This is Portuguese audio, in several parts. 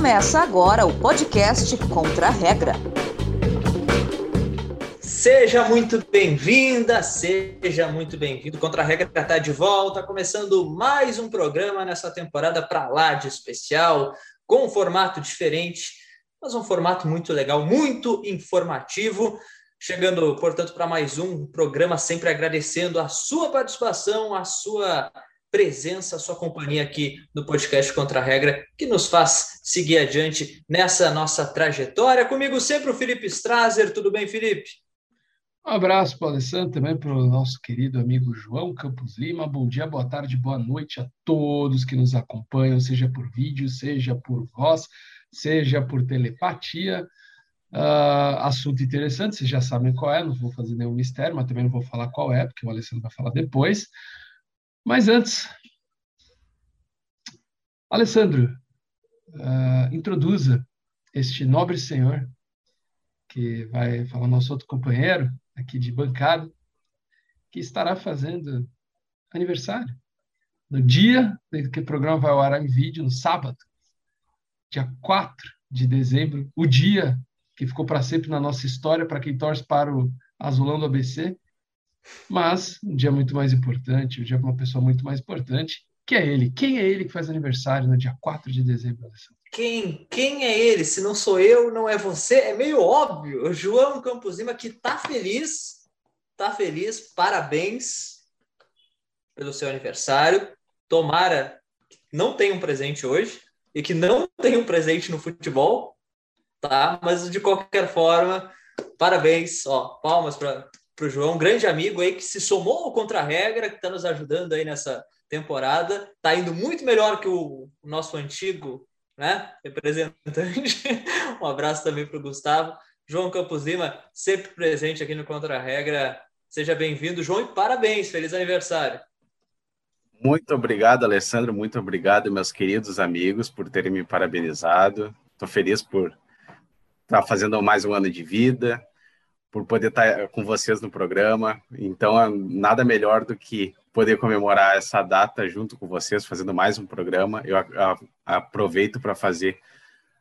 Começa agora o podcast Contra a Regra. Seja muito bem-vinda, seja muito bem-vindo. Contra a Regra está de volta, começando mais um programa nessa temporada para lá de especial, com um formato diferente, mas um formato muito legal, muito informativo. Chegando, portanto, para mais um programa, sempre agradecendo a sua participação, a sua presença, sua companhia aqui no podcast Contra a Regra, que nos faz seguir adiante nessa nossa trajetória. Comigo sempre o Felipe Strazer. Tudo bem, Felipe? Um abraço para o Alessandro, também para o nosso querido amigo João Campos Lima. Bom dia, boa tarde, boa noite a todos que nos acompanham, seja por vídeo, seja por voz, seja por telepatia. Uh, assunto interessante, vocês já sabem qual é, não vou fazer nenhum mistério, mas também não vou falar qual é, porque o Alessandro vai falar depois. Mas antes, Alessandro, uh, introduza este nobre senhor, que vai falar nosso outro companheiro aqui de bancada, que estará fazendo aniversário. No dia que o programa vai ao ar em vídeo, no sábado, dia 4 de dezembro, o dia que ficou para sempre na nossa história, para quem torce para o Azulão do ABC. Mas um dia muito mais importante, um dia para uma pessoa muito mais importante, que é ele. Quem é ele que faz aniversário no dia 4 de dezembro, Alessandro? Quem? Quem é ele? Se não sou eu, não é você? É meio óbvio. O João Campos Lima que tá feliz, tá feliz, parabéns pelo seu aniversário. Tomara que não tenha um presente hoje e que não tenha um presente no futebol, tá? Mas de qualquer forma, parabéns, ó, palmas para o João, um grande amigo aí que se somou ao Contra-Regra, que está nos ajudando aí nessa temporada. Está indo muito melhor que o, o nosso antigo né, representante. um abraço também para o Gustavo. João Campos Lima, sempre presente aqui no Contra-Regra. Seja bem-vindo, João, e parabéns, feliz aniversário. Muito obrigado, Alessandro. Muito obrigado, meus queridos amigos, por terem me parabenizado. Estou feliz por estar tá fazendo mais um ano de vida, por poder estar tá com vocês no programa. Então, é nada melhor do que poder comemorar essa data junto com vocês, fazendo mais um programa. Eu aproveito para fazer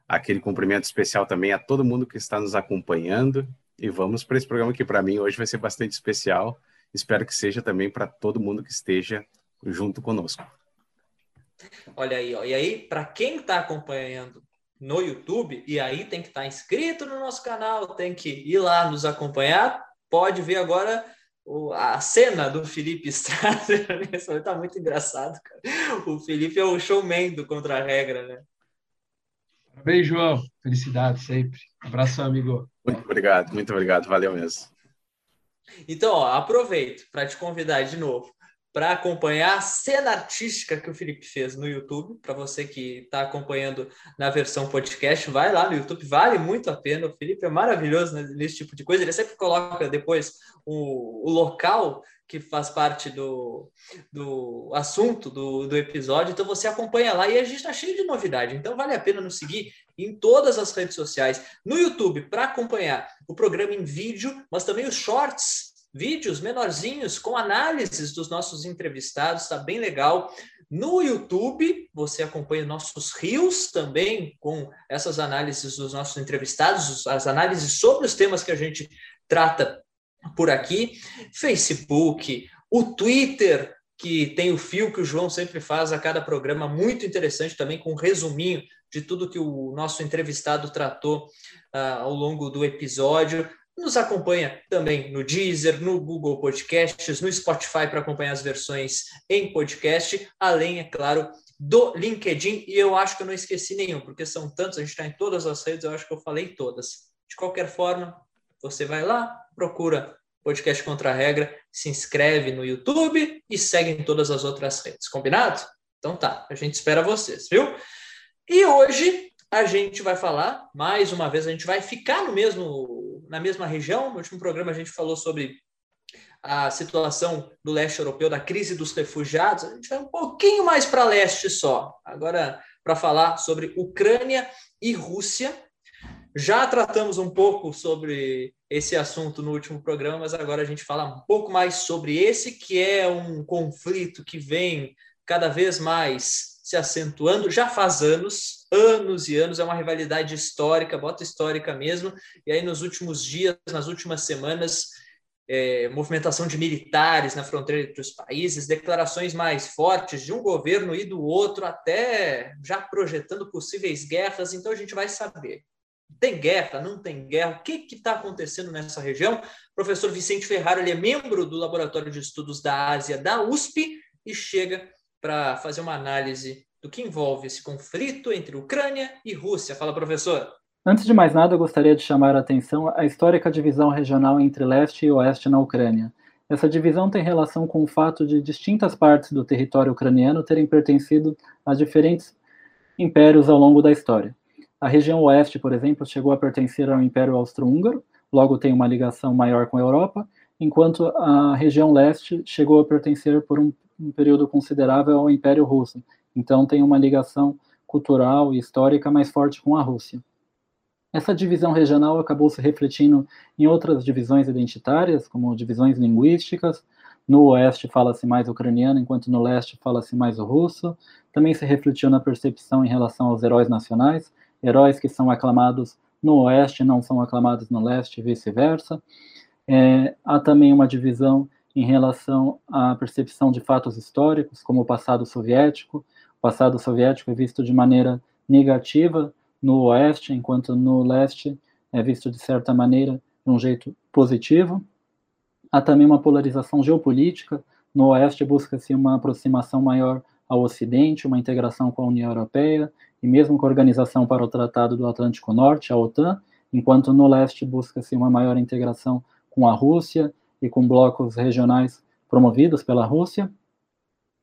aquele cumprimento especial também a todo mundo que está nos acompanhando. E vamos para esse programa que, para mim, hoje vai ser bastante especial. Espero que seja também para todo mundo que esteja junto conosco. Olha aí, ó. e aí, para quem está acompanhando no YouTube, e aí tem que estar tá inscrito no nosso canal, tem que ir lá nos acompanhar. Pode ver agora a cena do Felipe Strasser. Está muito engraçado, cara. O Felipe é o showman do Contra-Regra, né? Bem, João. Felicidade sempre. Abraço, amigo. Muito obrigado, muito obrigado. Valeu mesmo. Então, ó, aproveito para te convidar de novo para acompanhar a cena artística que o Felipe fez no YouTube. Para você que está acompanhando na versão podcast, vai lá no YouTube, vale muito a pena. O Felipe é maravilhoso nesse tipo de coisa. Ele sempre coloca depois o, o local que faz parte do, do assunto do, do episódio. Então você acompanha lá e a gente está cheio de novidade. Então vale a pena nos seguir em todas as redes sociais, no YouTube para acompanhar o programa em vídeo, mas também os shorts vídeos menorzinhos com análises dos nossos entrevistados, está bem legal. No YouTube, você acompanha nossos rios também com essas análises dos nossos entrevistados, as análises sobre os temas que a gente trata por aqui. Facebook, o Twitter, que tem o fio que o João sempre faz a cada programa, muito interessante também, com um resuminho de tudo que o nosso entrevistado tratou uh, ao longo do episódio. Nos acompanha também no Deezer, no Google Podcasts, no Spotify para acompanhar as versões em podcast, além, é claro, do LinkedIn. E eu acho que eu não esqueci nenhum, porque são tantos, a gente está em todas as redes, eu acho que eu falei todas. De qualquer forma, você vai lá, procura Podcast Contra a Regra, se inscreve no YouTube e segue em todas as outras redes. Combinado? Então tá, a gente espera vocês, viu? E hoje a gente vai falar, mais uma vez, a gente vai ficar no mesmo na mesma região. No último programa a gente falou sobre a situação do leste europeu, da crise dos refugiados. A gente vai um pouquinho mais para leste só. Agora, para falar sobre Ucrânia e Rússia. Já tratamos um pouco sobre esse assunto no último programa, mas agora a gente fala um pouco mais sobre esse, que é um conflito que vem cada vez mais se acentuando já faz anos, anos e anos, é uma rivalidade histórica, bota histórica mesmo, e aí nos últimos dias, nas últimas semanas, é, movimentação de militares na fronteira entre os países, declarações mais fortes de um governo e do outro, até já projetando possíveis guerras. Então a gente vai saber. Tem guerra? Não tem guerra? O que está acontecendo nessa região? O professor Vicente Ferraro ele é membro do Laboratório de Estudos da Ásia da USP e chega para fazer uma análise do que envolve esse conflito entre Ucrânia e Rússia. Fala, professor. Antes de mais nada, eu gostaria de chamar a atenção à histórica divisão regional entre leste e oeste na Ucrânia. Essa divisão tem relação com o fato de distintas partes do território ucraniano terem pertencido a diferentes impérios ao longo da história. A região oeste, por exemplo, chegou a pertencer ao Império Austro-Húngaro, logo tem uma ligação maior com a Europa, enquanto a região leste chegou a pertencer por um, um período considerável ao Império Russo, então tem uma ligação cultural e histórica mais forte com a Rússia. Essa divisão regional acabou se refletindo em outras divisões identitárias, como divisões linguísticas. No oeste fala-se mais ucraniano, enquanto no leste fala-se mais o russo. Também se refletiu na percepção em relação aos heróis nacionais, heróis que são aclamados no oeste não são aclamados no leste e vice-versa. É, há também uma divisão em relação à percepção de fatos históricos, como o passado soviético. O passado soviético é visto de maneira negativa no oeste, enquanto no leste é visto de certa maneira de um jeito positivo. Há também uma polarização geopolítica. No oeste busca-se uma aproximação maior ao Ocidente, uma integração com a União Europeia e mesmo com a Organização para o Tratado do Atlântico Norte, a OTAN, enquanto no leste busca-se uma maior integração com a Rússia e com blocos regionais promovidos pela Rússia.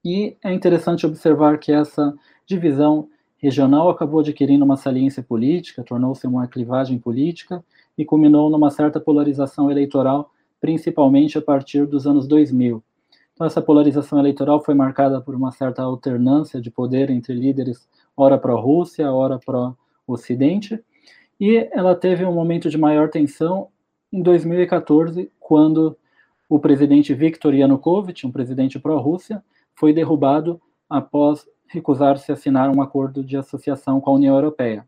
E é interessante observar que essa divisão regional acabou adquirindo uma saliência política, tornou-se uma clivagem política e culminou numa certa polarização eleitoral, principalmente a partir dos anos 2000. Então, essa polarização eleitoral foi marcada por uma certa alternância de poder entre líderes, ora pró-Rússia, ora pró-Ocidente, e ela teve um momento de maior tensão em 2014, quando o presidente Viktor Yanukovych, um presidente pró-Rússia, foi derrubado após recusar-se a assinar um acordo de associação com a União Europeia.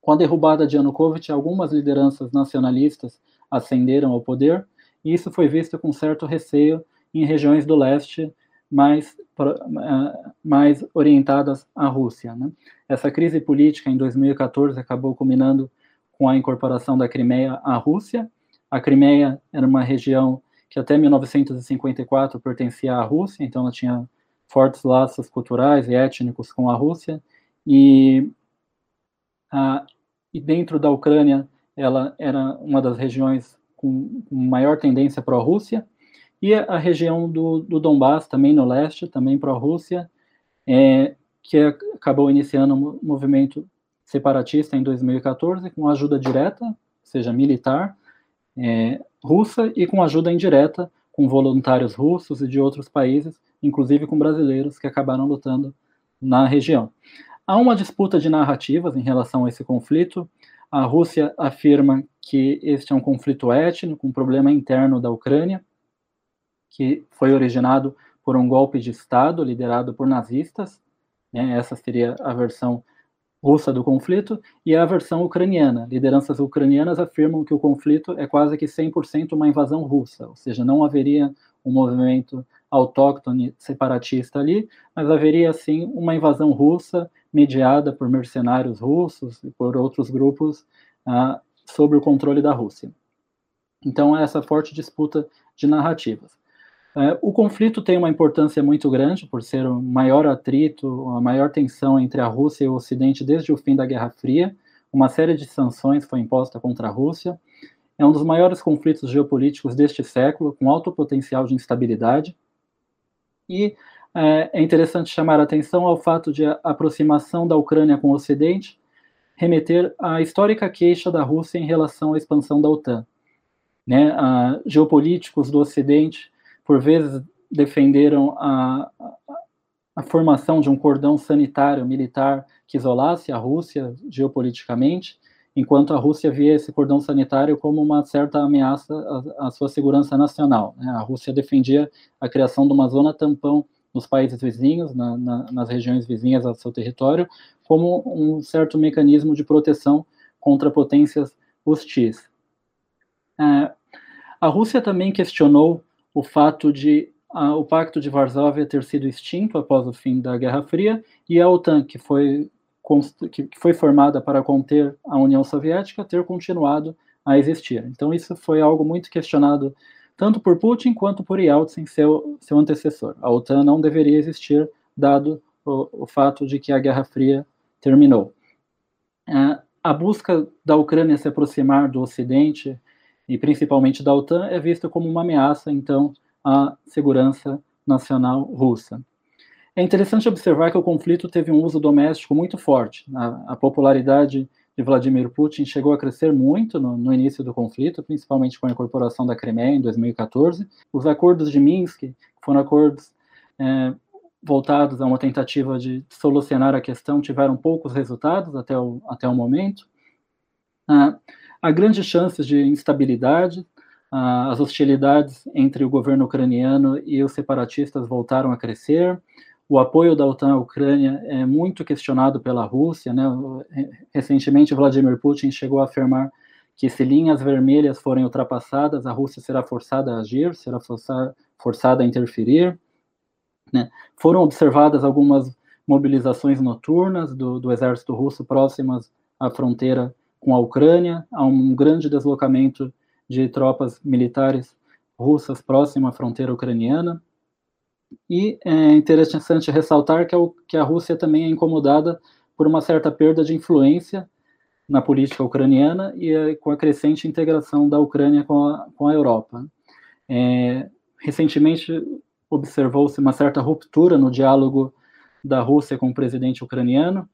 Com a derrubada de Yanukovych, algumas lideranças nacionalistas ascenderam ao poder, e isso foi visto com certo receio em regiões do leste mais, eh, mais orientadas à Rússia. Né? Essa crise política em 2014 acabou culminando com a incorporação da Crimeia à Rússia. A Crimeia era uma região que até 1954 pertencia à Rússia, então ela tinha fortes laços culturais e étnicos com a Rússia, e, a, e dentro da Ucrânia ela era uma das regiões com, maior tendência pró-Rússia, e a região do, do Donbass, também no leste, também pró-Rússia, é, que acabou iniciando um movimento separatista em 2014, com ajuda direta, seja militar, é, russa, e com ajuda indireta, com voluntários russos e de outros países, inclusive com brasileiros que acabaram lutando na região. Há uma disputa de narrativas em relação a esse conflito. A Rússia afirma que este é um conflito étnico, um problema interno da Ucrânia, que foi originado por um golpe de Estado liderado por nazistas. Né? Essa seria a versão russa do conflito, e a versão ucraniana. Lideranças ucranianas afirmam que o conflito é quase que 100% uma invasão russa, ou seja, não haveria um movimento autóctone separatista ali, mas haveria sim uma invasão russa mediada por mercenários russos e por outros grupos ah, o controle da Rússia. Então, essa forte disputa de narrativas. É, o conflito tem uma importância muito grande por ser o maior atrito, a maior tensão entre a Rússia e o Ocidente desde o fim da Guerra Fria. Uma série de sanções foi imposta contra a Rússia. É um dos maiores conflitos geopolíticos deste século, com alto potencial de instabilidade. E é, é interessante chamar a atenção ao fato de a aproximação da Ucrânia com o Ocidente remeter à histórica queixa da Rússia em relação à expansão da OTAN. Né, geopolíticos do Ocidente, por vezes, defenderam a, a, formação de um cordão sanitário militar que isolasse a Rússia geopoliticamente, enquanto a Rússia via esse cordão sanitário como uma certa ameaça à, à sua segurança nacional. Né? A Rússia defendia a criação de uma zona tampão nos países vizinhos, na, na, nas regiões vizinhas ao seu território, como um certo mecanismo de proteção contra potências hostis. É, a Rússia também questionou o fato de a, o Pacto de Varsóvia ter sido extinto após o fim da Guerra Fria e a OTAN, que foi, que foi formada para conter a União Soviética, ter continuado a existir. Então, isso foi algo muito questionado tanto por Putin quanto por Yeltsin, seu, seu antecessor. A OTAN não deveria existir, dado o, o fato de que a Guerra Fria terminou. É, a busca da Ucrânia se aproximar do Ocidente, e principalmente da OTAN, é vista como uma ameaça, então, à segurança nacional russa. É interessante observar que o conflito teve um uso doméstico muito forte. A, a popularidade de Vladimir Putin chegou a crescer muito no, no, início do conflito, principalmente com a incorporação da Crimeia em 2014. Os acordos de Minsk foram acordos é, voltados a uma tentativa de solucionar a questão, tiveram poucos resultados até o, até o momento. Ah, há grandes chances de instabilidade, ah, as hostilidades entre o governo ucraniano e os separatistas voltaram a crescer. O apoio da OTAN à Ucrânia é muito questionado pela Rússia. Né? Recentemente, Vladimir Putin chegou a afirmar que se linhas vermelhas forem ultrapassadas, a Rússia será forçada a agir, será forçada a interferir. Né? Foram observadas algumas mobilizações noturnas do, do exército russo próximas à fronteira com a Ucrânia, há um grande deslocamento de tropas militares russas próximas à fronteira ucraniana. E é interessante ressaltar que a, que a Rússia também é incomodada por uma certa perda de influência na política ucraniana e é, com a crescente integração da Ucrânia com a, com a Europa. É, recentemente observou-se uma certa ruptura no diálogo da Rússia com o presidente ucraniano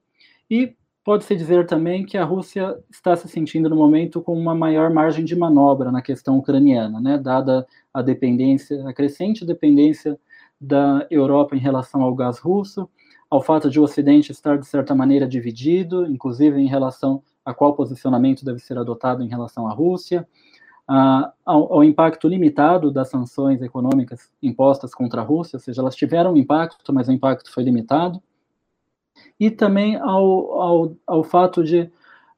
e Pode-se dizer também que a Rússia está se sentindo no momento com uma maior margem de manobra na questão ucraniana, né, dada a dependência, a crescente dependência da Europa em relação ao gás russo, ao fato de o Ocidente estar de certa maneira dividido, inclusive em relação a qual posicionamento deve ser adotado em relação à Rússia, ao, ao, impacto limitado das sanções econômicas impostas contra a Rússia, ou seja, elas tiveram impacto, mas o impacto foi limitado e também ao, ao, ao fato de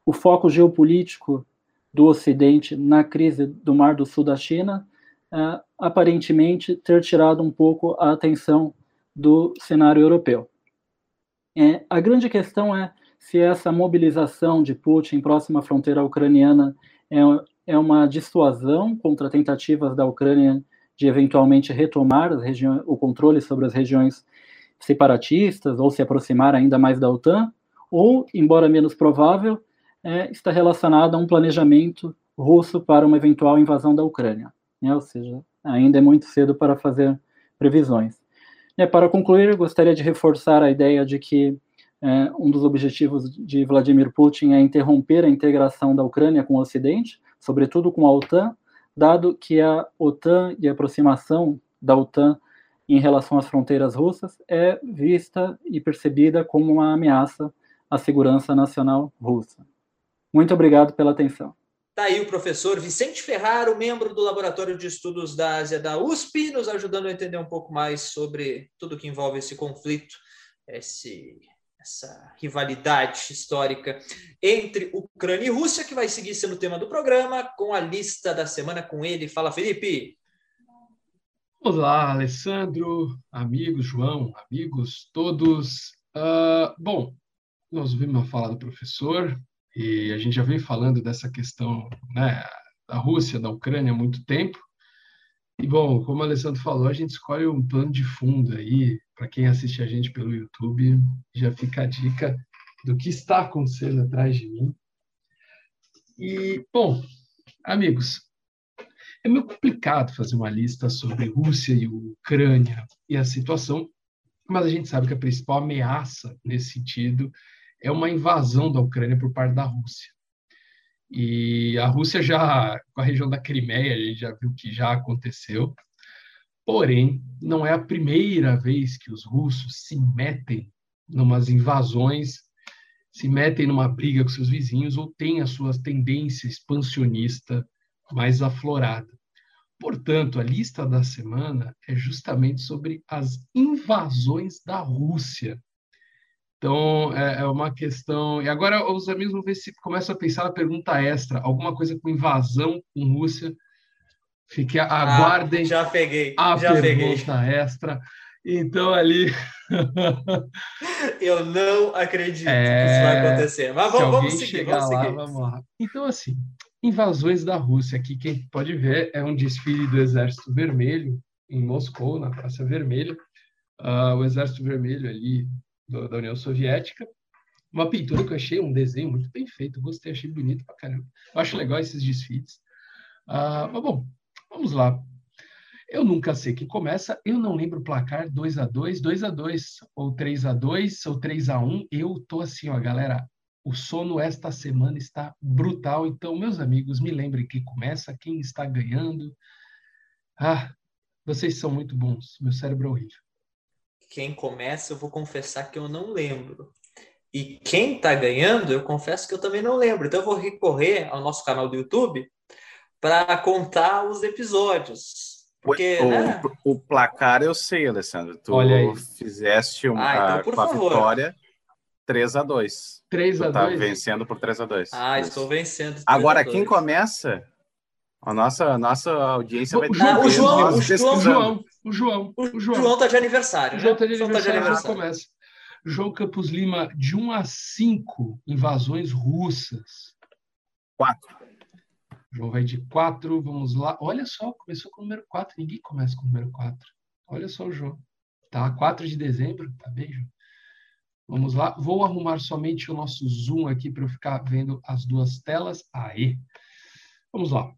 o foco geopolítico do Ocidente na crise do Mar do Sul da China uh, aparentemente ter tirado um pouco a atenção do cenário europeu. É, a grande questão é se essa mobilização de Putin próxima à fronteira ucraniana é, é uma dissuasão contra tentativas da Ucrânia de eventualmente retomar o controle sobre as regiões separatistas ou se aproximar ainda mais da OTAN, ou, embora menos provável, é, está relacionada a um planejamento russo para uma eventual invasão da Ucrânia. Né? Ou seja, ainda é muito cedo para fazer previsões. É, para concluir, gostaria de reforçar a ideia de que é, um dos objetivos de Vladimir Putin é interromper a integração da Ucrânia com o Ocidente, sobretudo com a OTAN, dado que a OTAN e a aproximação da OTAN em relação às fronteiras russas é vista e percebida como uma ameaça à segurança nacional russa. Muito obrigado pela atenção. Está aí o professor Vicente Ferraro, membro do Laboratório de Estudos da Ásia da USP, nos ajudando a entender um pouco mais sobre tudo que envolve esse conflito, esse, essa rivalidade histórica entre Ucrânia e Rússia, que vai seguir sendo o tema do programa, com a lista da semana com ele. Fala, Felipe! Olá, Alessandro, amigos, João, amigos todos. Uh, bom, nós ouvimos a fala do professor e a gente já vem falando dessa questão né, da Rússia, da Ucrânia há muito tempo. E, bom, como o Alessandro falou, a gente escolhe um plano de fundo aí, para quem assiste a gente pelo YouTube, já fica a dica do que está acontecendo atrás de mim. E, bom, amigos, é meio complicado fazer uma lista sobre Rússia e Ucrânia e a situação, mas a gente sabe que a principal ameaça nesse sentido é uma invasão da Ucrânia por parte da Rússia. E a Rússia já, com a região da Crimeia, a gente já viu que já aconteceu. Porém, não é a primeira vez que os russos se metem numas invasões, se metem numa briga com seus vizinhos ou têm a sua tendência expansionista mais aflorada. Portanto, a lista da semana é justamente sobre as invasões da Rússia. Então, é, é uma questão. E agora os amigos vão ver se começam a pensar na pergunta extra, alguma coisa com invasão com Rússia. Fique, ah, aguardem. Ah, já peguei. A já pergunta peguei. extra. Então, ali. Eu não acredito é... que isso vai acontecer. Mas vamos, vamos seguir. Vamos, lá, vamos lá. Então, assim, invasões da Rússia. Aqui, quem pode ver, é um desfile do Exército Vermelho em Moscou, na Praça Vermelha. Uh, o Exército Vermelho ali do, da União Soviética. Uma pintura que eu achei, um desenho muito bem feito. Gostei, achei bonito pra caramba. Eu acho legal esses desfiles. Uh, mas, bom, vamos lá. Eu nunca sei quem começa, eu não lembro o placar 2 a 2 2 a 2 ou 3 a 2 ou 3 a 1 Eu tô assim, ó, galera, o sono esta semana está brutal, então, meus amigos, me lembrem quem começa, quem está ganhando. Ah, vocês são muito bons, meu cérebro é horrível. Quem começa, eu vou confessar que eu não lembro. E quem está ganhando, eu confesso que eu também não lembro. Então, eu vou recorrer ao nosso canal do YouTube para contar os episódios. Porque, o, né? o, placar eu sei, Alessandro. Tu Olha aí. fizeste uma ah, então, a vitória 3 a 2 3 a 2 tá vencendo por 3 a 2 Ah, Isso. estou vencendo. Agora, quem começa? A nossa, a nossa audiência vai ter ah, o, João, o, João, o João, o João, o João. João tá de aniversário. O João está de, né? tá de aniversário. Começa. João Campos Lima, de 1 a 5 invasões russas. 4. João vai de 4, vamos lá. Olha só, começou com o número 4. Ninguém começa com o número 4. Olha só o João. Tá, 4 de dezembro. Tá bem, João? Vamos lá. Vou arrumar somente o nosso zoom aqui para eu ficar vendo as duas telas. Aí. Vamos lá.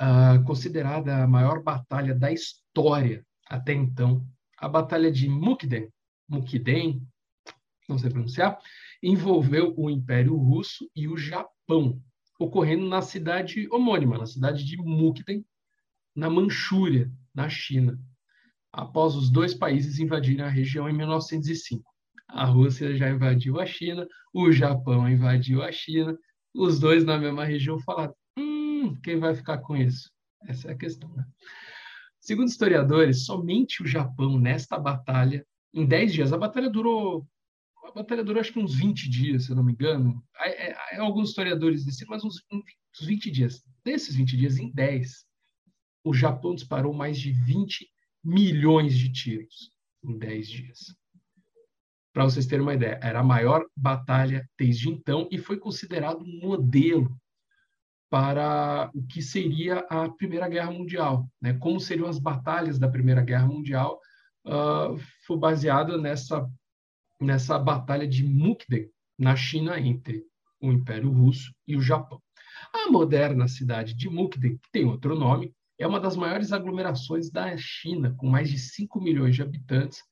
Uh, considerada a maior batalha da história até então, a Batalha de Mukden, Mukden, não sei pronunciar, envolveu o Império Russo e o Japão, ocorrendo na cidade homônima, na cidade de Mukden, na Manchúria, na China, após os dois países invadirem a região em 1905. A Rússia já invadiu a China, o Japão invadiu a China, os dois na mesma região falaram: hum, quem vai ficar com isso? Essa é a questão. Né? Segundo historiadores, somente o Japão, nesta batalha, em 10 dias, a batalha durou a batalha durou acho que uns 20 dias, se eu não me engano. É, é, é alguns historiadores dizem, mas uns, uns 20 dias. Desses 20 dias, em 10, o Japão disparou mais de 20 milhões de tiros em 10 dias. Para vocês terem uma ideia, era a maior batalha desde então e foi considerado um modelo para o que seria a Primeira Guerra Mundial. Né? Como seriam as batalhas da Primeira Guerra Mundial, uh, foi baseado nessa nessa batalha de Mukden, na China, entre o Império Russo e o Japão. A moderna cidade de Mukden, que tem outro nome, é uma das maiores aglomerações da China, com mais de 5 milhões de habitantes,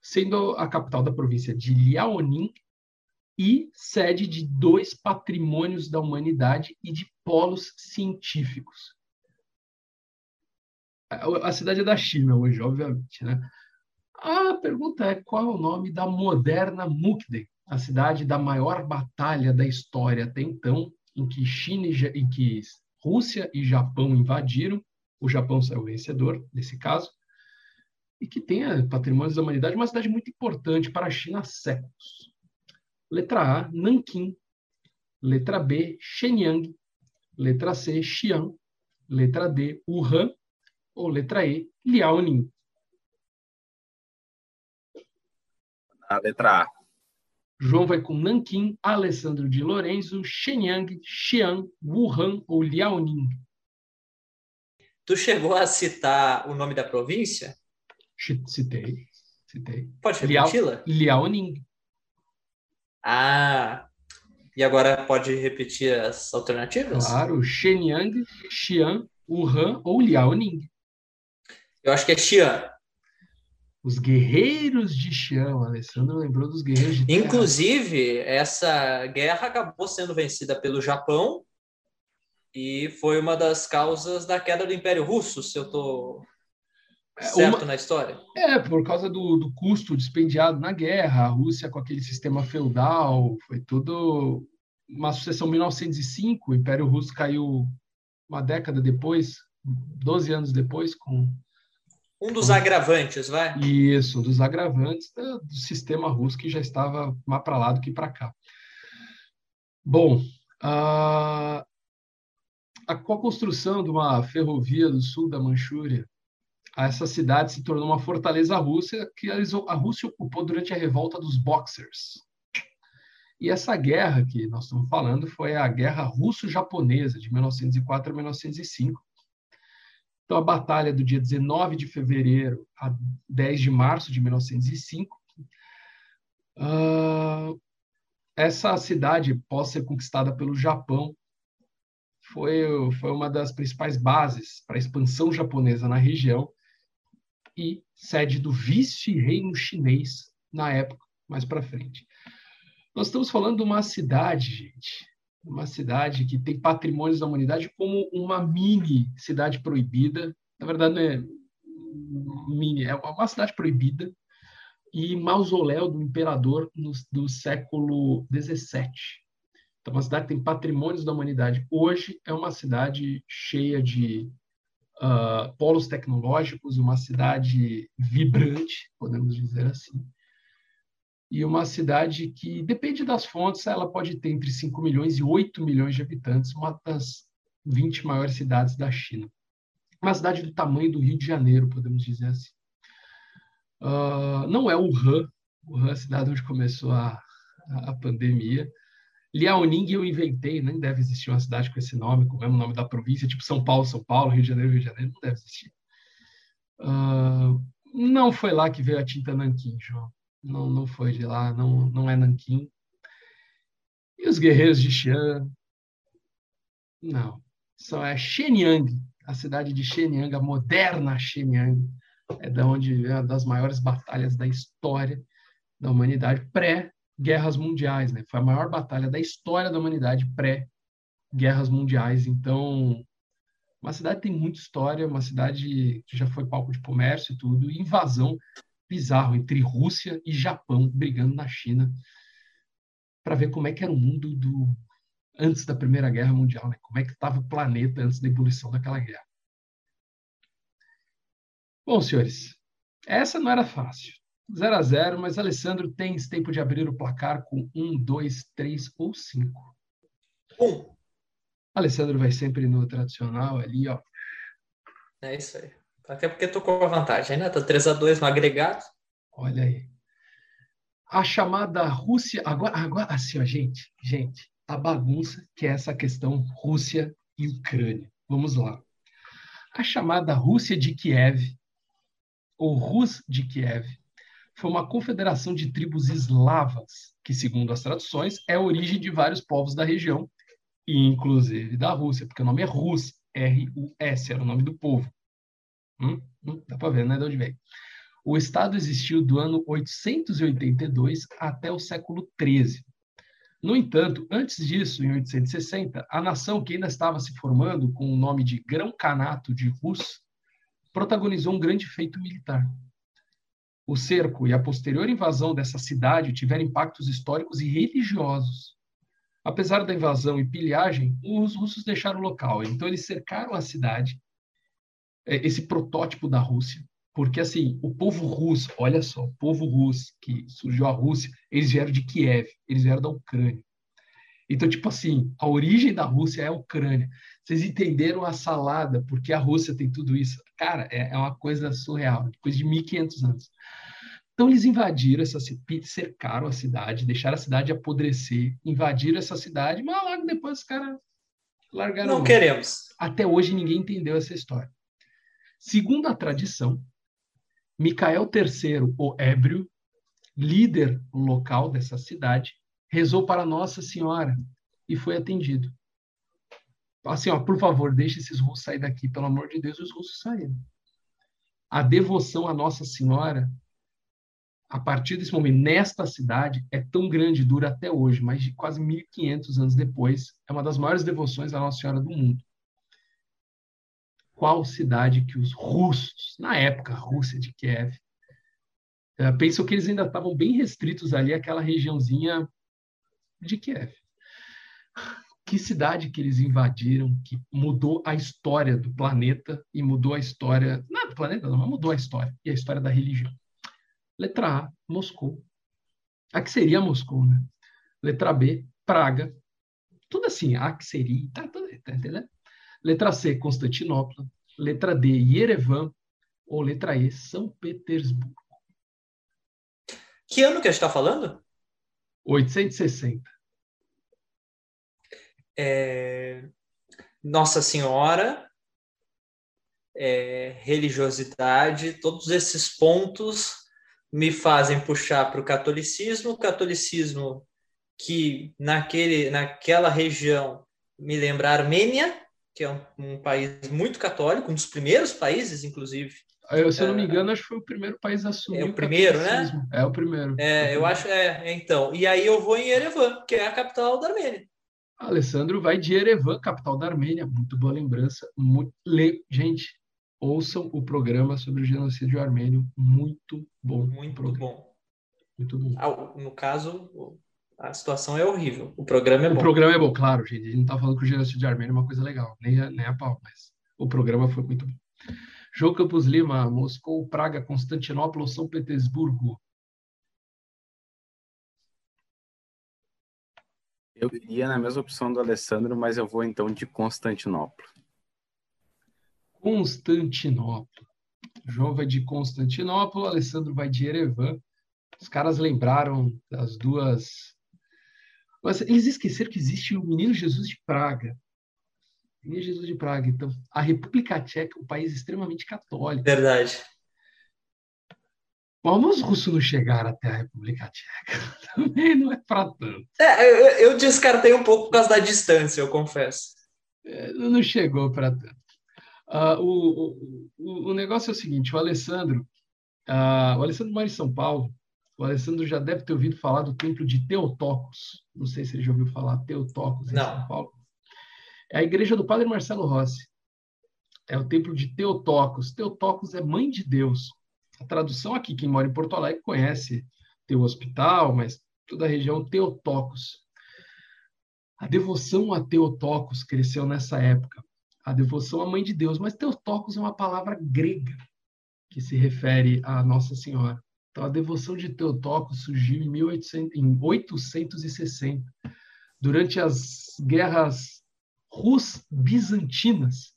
sendo a capital da província de Liaoning e sede de dois patrimônios da humanidade e de polos científicos. A cidade é da China hoje, obviamente, né? A pergunta é qual é o nome da moderna Mukden, a cidade da maior batalha da história até então, em que China e, em que Rússia e Japão invadiram, o Japão saiu vencedor nesse caso, e que tem patrimônios da humanidade, uma cidade muito importante para a China há séculos. Letra A, Nanquim. Letra B, Shenyang. Letra C, Xi'an. Letra D, Wuhan. Ou letra E, Liaoning. A letra A. João vai com Nanquim, Alessandro de Lorenzo, Shenyang, Xi'an, Wuhan ou Liaoning. Tu chegou a citar o nome da província? Citei, citei. Pode repeti-la? Liaoning. Ah, e agora pode repetir as alternativas? Claro, Shenyang, Xi'an, Wuhan ou Liaoning. Eu acho que é Xi'an. Os guerreiros de Xi'an, o Alessandro lembrou dos guerreiros de Terra. Inclusive, essa guerra acabou sendo vencida pelo Japão e foi uma das causas da queda do Império Russo, se eu estou certo uma... na história. É, por causa do, do custo dispendiado na guerra, a Rússia com aquele sistema feudal, foi tudo uma sucessão 1905, o Império Russo caiu uma década depois 12 anos depois, com. Um dos com... agravantes, vai? Isso, um dos agravantes do, do sistema russo que já estava mais para lá do que para cá. Bom, a, a, com a construção de uma ferrovia do sul da Manchúria, essa cidade se tornou uma fortaleza russa que a Rússia ocupou durante a revolta dos Boxers. E essa guerra que nós estamos falando foi a Guerra Russo-Japonesa, de 1904 a 1905. Então, a batalha do dia 19 de fevereiro a 10 de março de 1905. Uh, essa cidade, pós ser conquistada pelo Japão, foi, foi uma das principais bases para a expansão japonesa na região e sede do vice-reino chinês na época, mais para frente. Nós estamos falando de uma cidade, gente, uma cidade que tem patrimônios da humanidade como uma mini cidade proibida. Na verdade, não é mini, é uma cidade proibida e mausoléu do imperador no, do século XVII. Então, uma cidade que tem patrimônios da humanidade. Hoje é uma cidade cheia de uh, polos tecnológicos, uma cidade vibrante, podemos dizer assim. E uma cidade que, depende das fontes, ela pode ter entre 5 milhões e 8 milhões de habitantes, uma das 20 maiores cidades da China. Uma cidade do tamanho do Rio de Janeiro, podemos dizer assim. Uh, não é Wuhan, Wuhan é a cidade onde começou a, a pandemia, Liaoning eu inventei, nem deve existir uma cidade com esse nome, com o mesmo nome da província, tipo São Paulo, São Paulo, Rio de Janeiro, Rio de Janeiro, não deve existir. Uh, não foi lá que veio a tinta Nanquim, João. Não, não foi de lá, não, não é Nanquim. E os guerreiros de Xi'an? Não. Só é Shenyang, a cidade de Shenyang, a moderna Shenyang. É da onde é uma das maiores batalhas da história da humanidade pré guerras mundiais, né? Foi a maior batalha da história da humanidade pré-guerras mundiais. Então, uma cidade tem muita história, uma cidade que já foi palco de comércio e tudo, e invasão bizarro entre Rússia e Japão brigando na China para ver como é que era o mundo do antes da Primeira Guerra Mundial, né? Como é que estava o planeta antes da ebulição daquela guerra. Bom, senhores, essa não era fácil. 0 a 0 mas Alessandro tem tempo de abrir o placar com 1, 2, 3 ou 5. Um. Alessandro vai sempre no tradicional ali, ó. É isso aí. Até porque tô com a vantagem, né? Tá 3 a 2 no agregado. Olha aí. A chamada Rússia. Agora, agora assim, ó, gente, gente, a bagunça que é essa questão Rússia e Ucrânia. Vamos lá. A chamada Rússia de Kiev, ou Rus de Kiev, foi uma confederação de tribos eslavas, que, segundo as traduções, é a origem de vários povos da região, inclusive da Rússia, porque o nome é Rus, R-U-S, era o nome do povo. Hum? Hum? Dá para ver, né, de onde veio. O Estado existiu do ano 882 até o século XIII. No entanto, antes disso, em 860, a nação que ainda estava se formando com o nome de Grão-Canato de Rus protagonizou um grande feito militar o cerco e a posterior invasão dessa cidade tiveram impactos históricos e religiosos. Apesar da invasão e pilhagem, os russos deixaram o local. Então, eles cercaram a cidade, é, esse protótipo da Rússia, porque, assim, o povo russo, olha só, o povo russo que surgiu a Rússia, eles vieram de Kiev, eles vieram da Ucrânia. Então, tipo assim, a origem da Rússia é a Ucrânia. Vocês entenderam a salada, porque a Rússia tem tudo isso? Cara, é, é uma coisa surreal, depois de 1500 anos. Então, eles invadiram essa cidade, cercaram a cidade, deixaram a cidade apodrecer, invadiram essa cidade, mas logo depois os caras largaram. Não queremos. Até hoje ninguém entendeu essa história. Segundo a tradição, Micael III, o ébrio, líder local dessa cidade, rezou para Nossa Senhora e foi atendido. Assim, ó, por favor, deixe esses russos sair daqui, pelo amor de Deus, os russos saíram. A devoção à Nossa Senhora, a partir desse momento, nesta cidade, é tão grande, dura até hoje, mais de quase 1.500 anos depois, é uma das maiores devoções à Nossa Senhora do mundo. Qual cidade que os russos, na época, Rússia de Kiev, eh, pensam que eles ainda estavam bem restritos ali àquela regiãozinha de Kiev. Que cidade que eles invadiram que mudou a história do planeta e mudou a história. Não do planeta, não, mas mudou a história. E a história da religião. Letra A, Moscou. A que seria Moscou, né? Letra B, Praga. Tudo assim, a que seria. Tá, tá, tá entendendo? Letra C, Constantinopla. Letra D, Yerevan. Ou letra E, São Petersburgo. Que ano que a gente está falando? 860 é, Nossa Senhora, é, religiosidade, todos esses pontos me fazem puxar para o catolicismo, o catolicismo que naquele, naquela região me lembra a Armênia, que é um, um, país muito católico, um dos primeiros países, inclusive. Eu, se eu não me é, engano, acho que foi o primeiro país a assumir. É o primeiro, né? É o primeiro. É, eu acho, é, então. E aí eu vou em Yerevan, que é a capital da Armênia. Alessandro vai de Erevan, capital da Armênia. Muito boa lembrança. Muito... Le... Gente, ouçam o programa sobre o genocídio armênio. Muito bom. Muito programa. bom. Muito bom. Ah, no caso, a situação é horrível. O programa é bom. O programa é bom, claro, gente. A gente não está falando que o genocídio armênio é uma coisa legal. Nem a, nem a pau, mas o programa foi muito bom. João Campos Lima, Moscou, Praga, Constantinopla ou São Petersburgo? Eu iria na mesma opção do Alessandro, mas eu vou então de Constantinopla. Constantinopla. João vai de Constantinopla, Alessandro vai de Erevan. Os caras lembraram das duas. Eles esqueceram que existe o Menino Jesus de Praga. Menino Jesus de Praga. Então, a República Tcheca é um país extremamente católico. Verdade. Como os russos não chegaram até a República Tcheca? Também não é para tanto. É, eu, eu, descartei um pouco por causa da distância, eu confesso. É, não chegou para tanto. Uh, o, o, o negócio é o seguinte: o Alessandro, uh, o Alessandro mora em São Paulo. O Alessandro já deve ter ouvido falar do templo de Teotocos. Não sei se ele já ouviu falar Teotocos em não. São Paulo. É a igreja do Padre Marcelo Rossi. É o templo de Teotocos. Teotocos é mãe de Deus. A tradução aqui, quem mora em Porto Alegre conhece o hospital, mas toda a região Teotocos. A devoção a Teotocos cresceu nessa época. A devoção à Mãe de Deus, mas Teotocos é uma palavra grega que se refere a Nossa Senhora. Então, a devoção de Teotocos surgiu em, 1800, em 860, durante as guerras rus-bizantinas.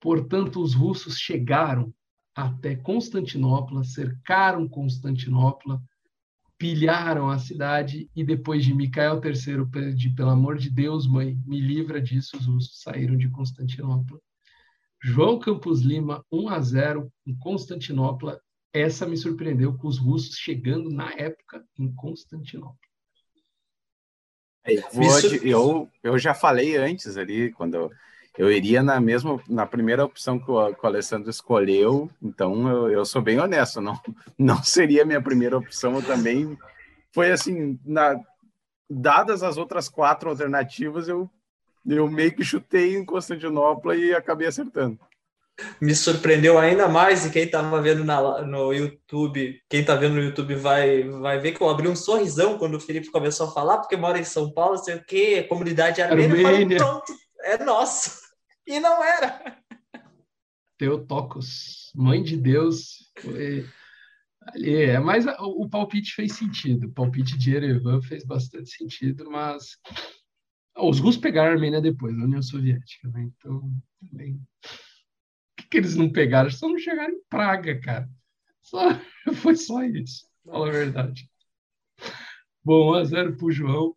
Portanto, os russos chegaram até Constantinopla, cercaram Constantinopla, pilharam a cidade e depois de Micael III pedir, pelo amor de Deus, mãe, me livra disso, os russos saíram de Constantinopla. João Campos Lima, 1 a 0 em Constantinopla. Essa me surpreendeu com os russos chegando na época em Constantinopla. Eu, eu, eu já falei antes ali, quando eu iria na mesma, na primeira opção que o, que o Alessandro escolheu, então eu, eu, sou bem honesto, não, não seria a minha primeira opção, eu também, foi assim, na, dadas as outras quatro alternativas, eu, eu meio que chutei em Constantinopla e acabei acertando. Me surpreendeu ainda mais, e quem estava vendo na, no YouTube, quem está vendo no YouTube vai, vai ver que eu abri um sorrisão quando o Felipe começou a falar, porque mora em São Paulo, sei o quê, comunidade armênia, armênia. pronto, é nosso. E não era. Teotocos, mãe de Deus, foi. É, mas o, palpite fez sentido. O palpite de Erevan fez bastante sentido, mas os russos pegaram a Armênia depois, a União Soviética, né? Então, também. O que, que eles não pegaram? Só não chegaram em Praga, cara. Só... Foi só isso, fala a verdade. Bom, 1 a 0 para o João.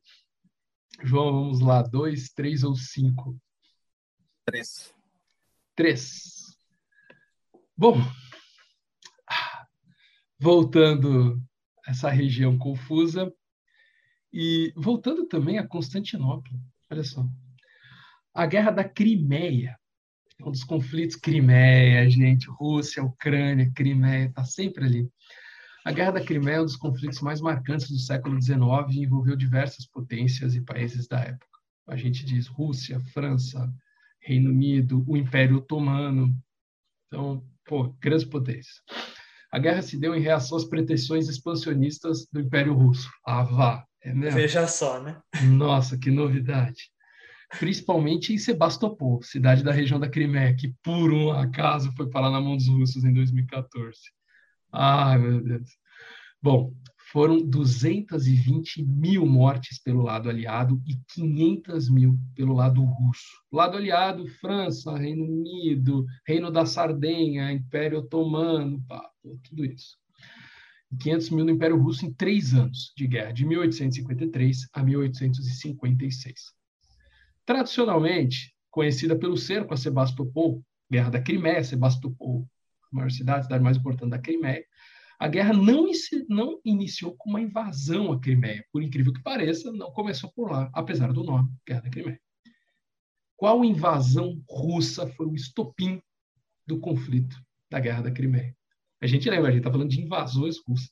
João, vamos lá, 2, 3 ou 5? Três. Três. Bom, voltando a essa região confusa e voltando também a Constantinopla. Olha só. A Guerra da Crimeia, um dos conflitos Crimeia, gente, Rússia, Ucrânia, Crimeia, está sempre ali. A Guerra da Crimeia é um dos conflitos mais marcantes do século XIX e envolveu diversas potências e países da época. A gente diz Rússia, França, Reino Unido, o Império Otomano. Então, pô, grandes potências. A guerra se deu em reação às pretensões expansionistas do Império Russo. Ah, vá. É mesmo? Veja só, né? Nossa, que novidade. principalmente em Sebastopol, cidade da região da Crimeia, que por um acaso foi parar na mão dos russos em 2014. Ai, meu Deus. Bom, foram 220 mil mortes pelo lado aliado e 500 mil pelo lado russo. Lado aliado, França, Reino Unido, Reino da Sardenha, Império Otomano, pá, tudo isso. 500 mil no Império Russo em três anos de guerra, de 1853 a 1856. Tradicionalmente, conhecida pelo cerco a Sebastopol, Guerra da Crimeia, Sebastopol, a maior cidade, a cidade mais importante da Crimeia, a guerra não, não iniciou com uma invasão à Crimeia. Por incrível que pareça, não começou por lá, apesar do nome, Guerra da Crimeia. Qual invasão russa foi o estopim do conflito da Guerra da Crimeia? A gente lembra, a gente está falando de invasões russas.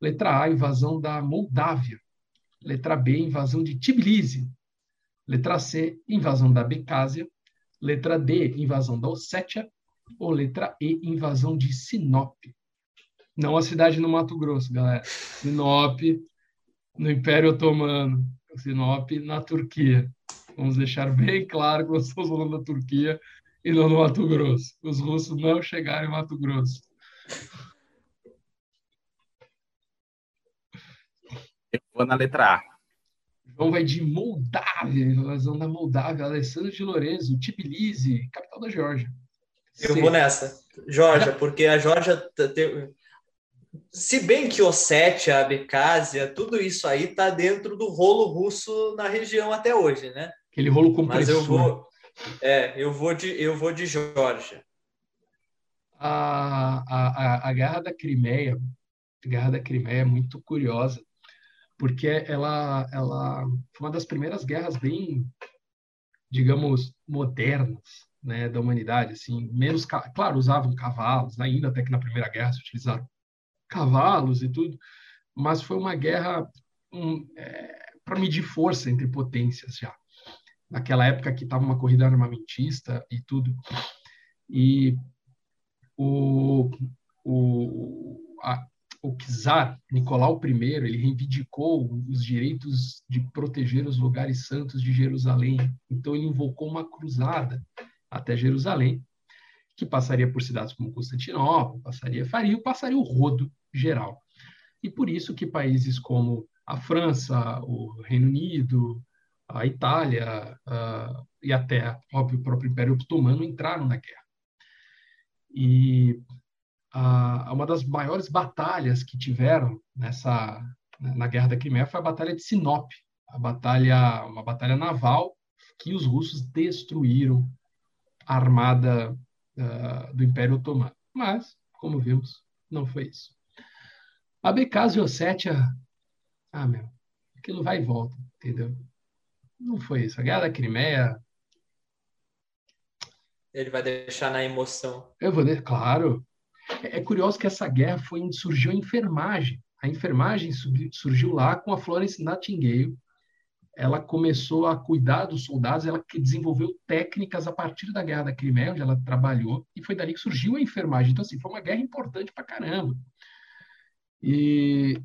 Letra A, invasão da Moldávia. Letra B, invasão de Tbilisi. Letra C, invasão da Becásia. Letra D, invasão da Ossétia. Ou letra E, invasão de Sinop. Não a cidade no Mato Grosso, galera. Sinop, no Império Otomano. Sinop, na Turquia. Vamos deixar bem claro que nós estamos falando da Turquia e não no Mato Grosso. Os russos não chegaram em Mato Grosso. Eu vou na letra A. João vai de Moldávia, invasão da Moldávia, Alessandro de Lorenzo, Tbilisi, capital da Geórgia. Eu vou nessa, Geórgia, porque a Geórgia se bem que Ossétia, Abcásia, tudo isso aí está dentro do rolo russo na região até hoje, né? Aquele rolo compressor. Mas eu vou, é, eu vou de, eu vou de Geórgia. A, a, a, guerra da Crimeia, a guerra da Crimeia é muito curiosa, porque ela, ela foi uma das primeiras guerras bem, digamos, modernas, né, da humanidade, assim, menos, claro, usavam cavalos, ainda até que na Primeira Guerra se utilizaram cavalos e tudo, mas foi uma guerra um, é, para medir força entre potências já. Naquela época que estava uma corrida armamentista e tudo. E o, o, a, o czar Nicolau I ele reivindicou os direitos de proteger os lugares santos de Jerusalém. Então ele invocou uma cruzada até Jerusalém, que passaria por cidades como Constantinopla, passaria faria, passaria o rodo geral. E por isso que países como a França, o Reino Unido, a Itália uh, e até, óbvio, o próprio Império Otomano entraram na guerra. E uh, uma das maiores batalhas que tiveram nessa na Guerra da Crimeia foi a Batalha de Sinop, a batalha, uma batalha naval que os russos destruíram a armada uh, do Império Otomano. Mas, como vimos, não foi isso. A Becásio Ossétia, ah, meu, aquilo vai e volta, entendeu? Não foi isso. A guerra da Crimeia. Ele vai deixar na emoção. Eu vou, de... claro. É, é curioso que essa guerra foi surgiu a enfermagem. A enfermagem surgiu lá com a Florence Nightingale. Ela começou a cuidar dos soldados, ela desenvolveu técnicas a partir da Guerra da Crimeia, onde ela trabalhou, e foi dali que surgiu a enfermagem. Então, assim, foi uma guerra importante pra caramba. E,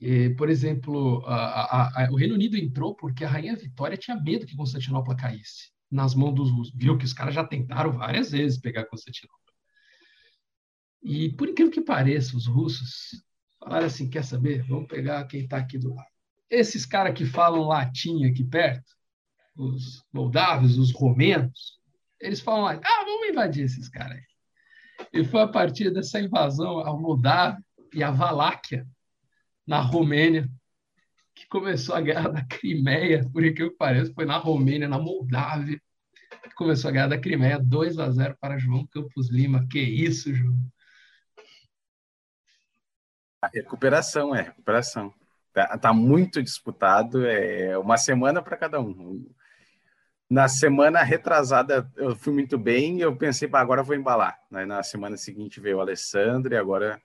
e por exemplo, a, a, a, o Reino Unido entrou porque a Rainha Vitória tinha medo que Constantinopla caísse nas mãos dos russos. Viu que os caras já tentaram várias vezes pegar Constantinopla. E por incrível que pareça, os russos falaram assim: quer saber? Vamos pegar quem está aqui do lado. Esses caras que falam latim aqui perto, os moldavos, os romenos, eles falam ah, vamos invadir esses caras aí. E foi a partir dessa invasão ao Moldávia e a Valáquia, na Romênia, que começou a guerra da Crimeia, por incrível que pareça, foi na Romênia, na Moldávia, que começou a guerra da Crimeia, 2 a 0 para João Campos Lima. Que isso, João? A recuperação, é, recuperação. Tá, tá muito disputado, é uma semana para cada um. Na semana retrasada eu fui muito bem, eu pensei, agora eu vou embalar. Na semana seguinte veio o Alessandro e agora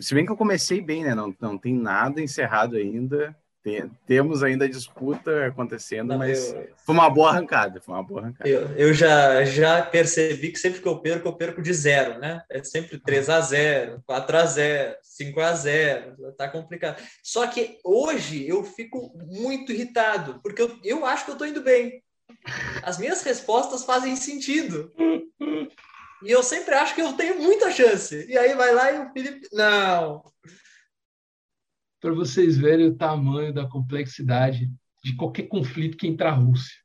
se bem que eu comecei bem, né? Não, não tem nada encerrado ainda. tem, temos ainda disputa acontecendo, Não, mas eu- foi uma boa arrancada, foi uma boa arrancada. Eu, eu já, já percebi que sempre que eu perco, eu perco de zero, né? É sempre 3 a 0 4 a 0 5 a 0 tá complicado. Só que hoje eu fico muito irritado, porque eu, eu acho que eu tô indo bem. As minhas respostas fazem sentido. E eu sempre acho que eu tenho muita chance. E aí vai lá e o Felipe. Não. Para vocês verem o tamanho da complexidade de qualquer conflito que entra a Rússia.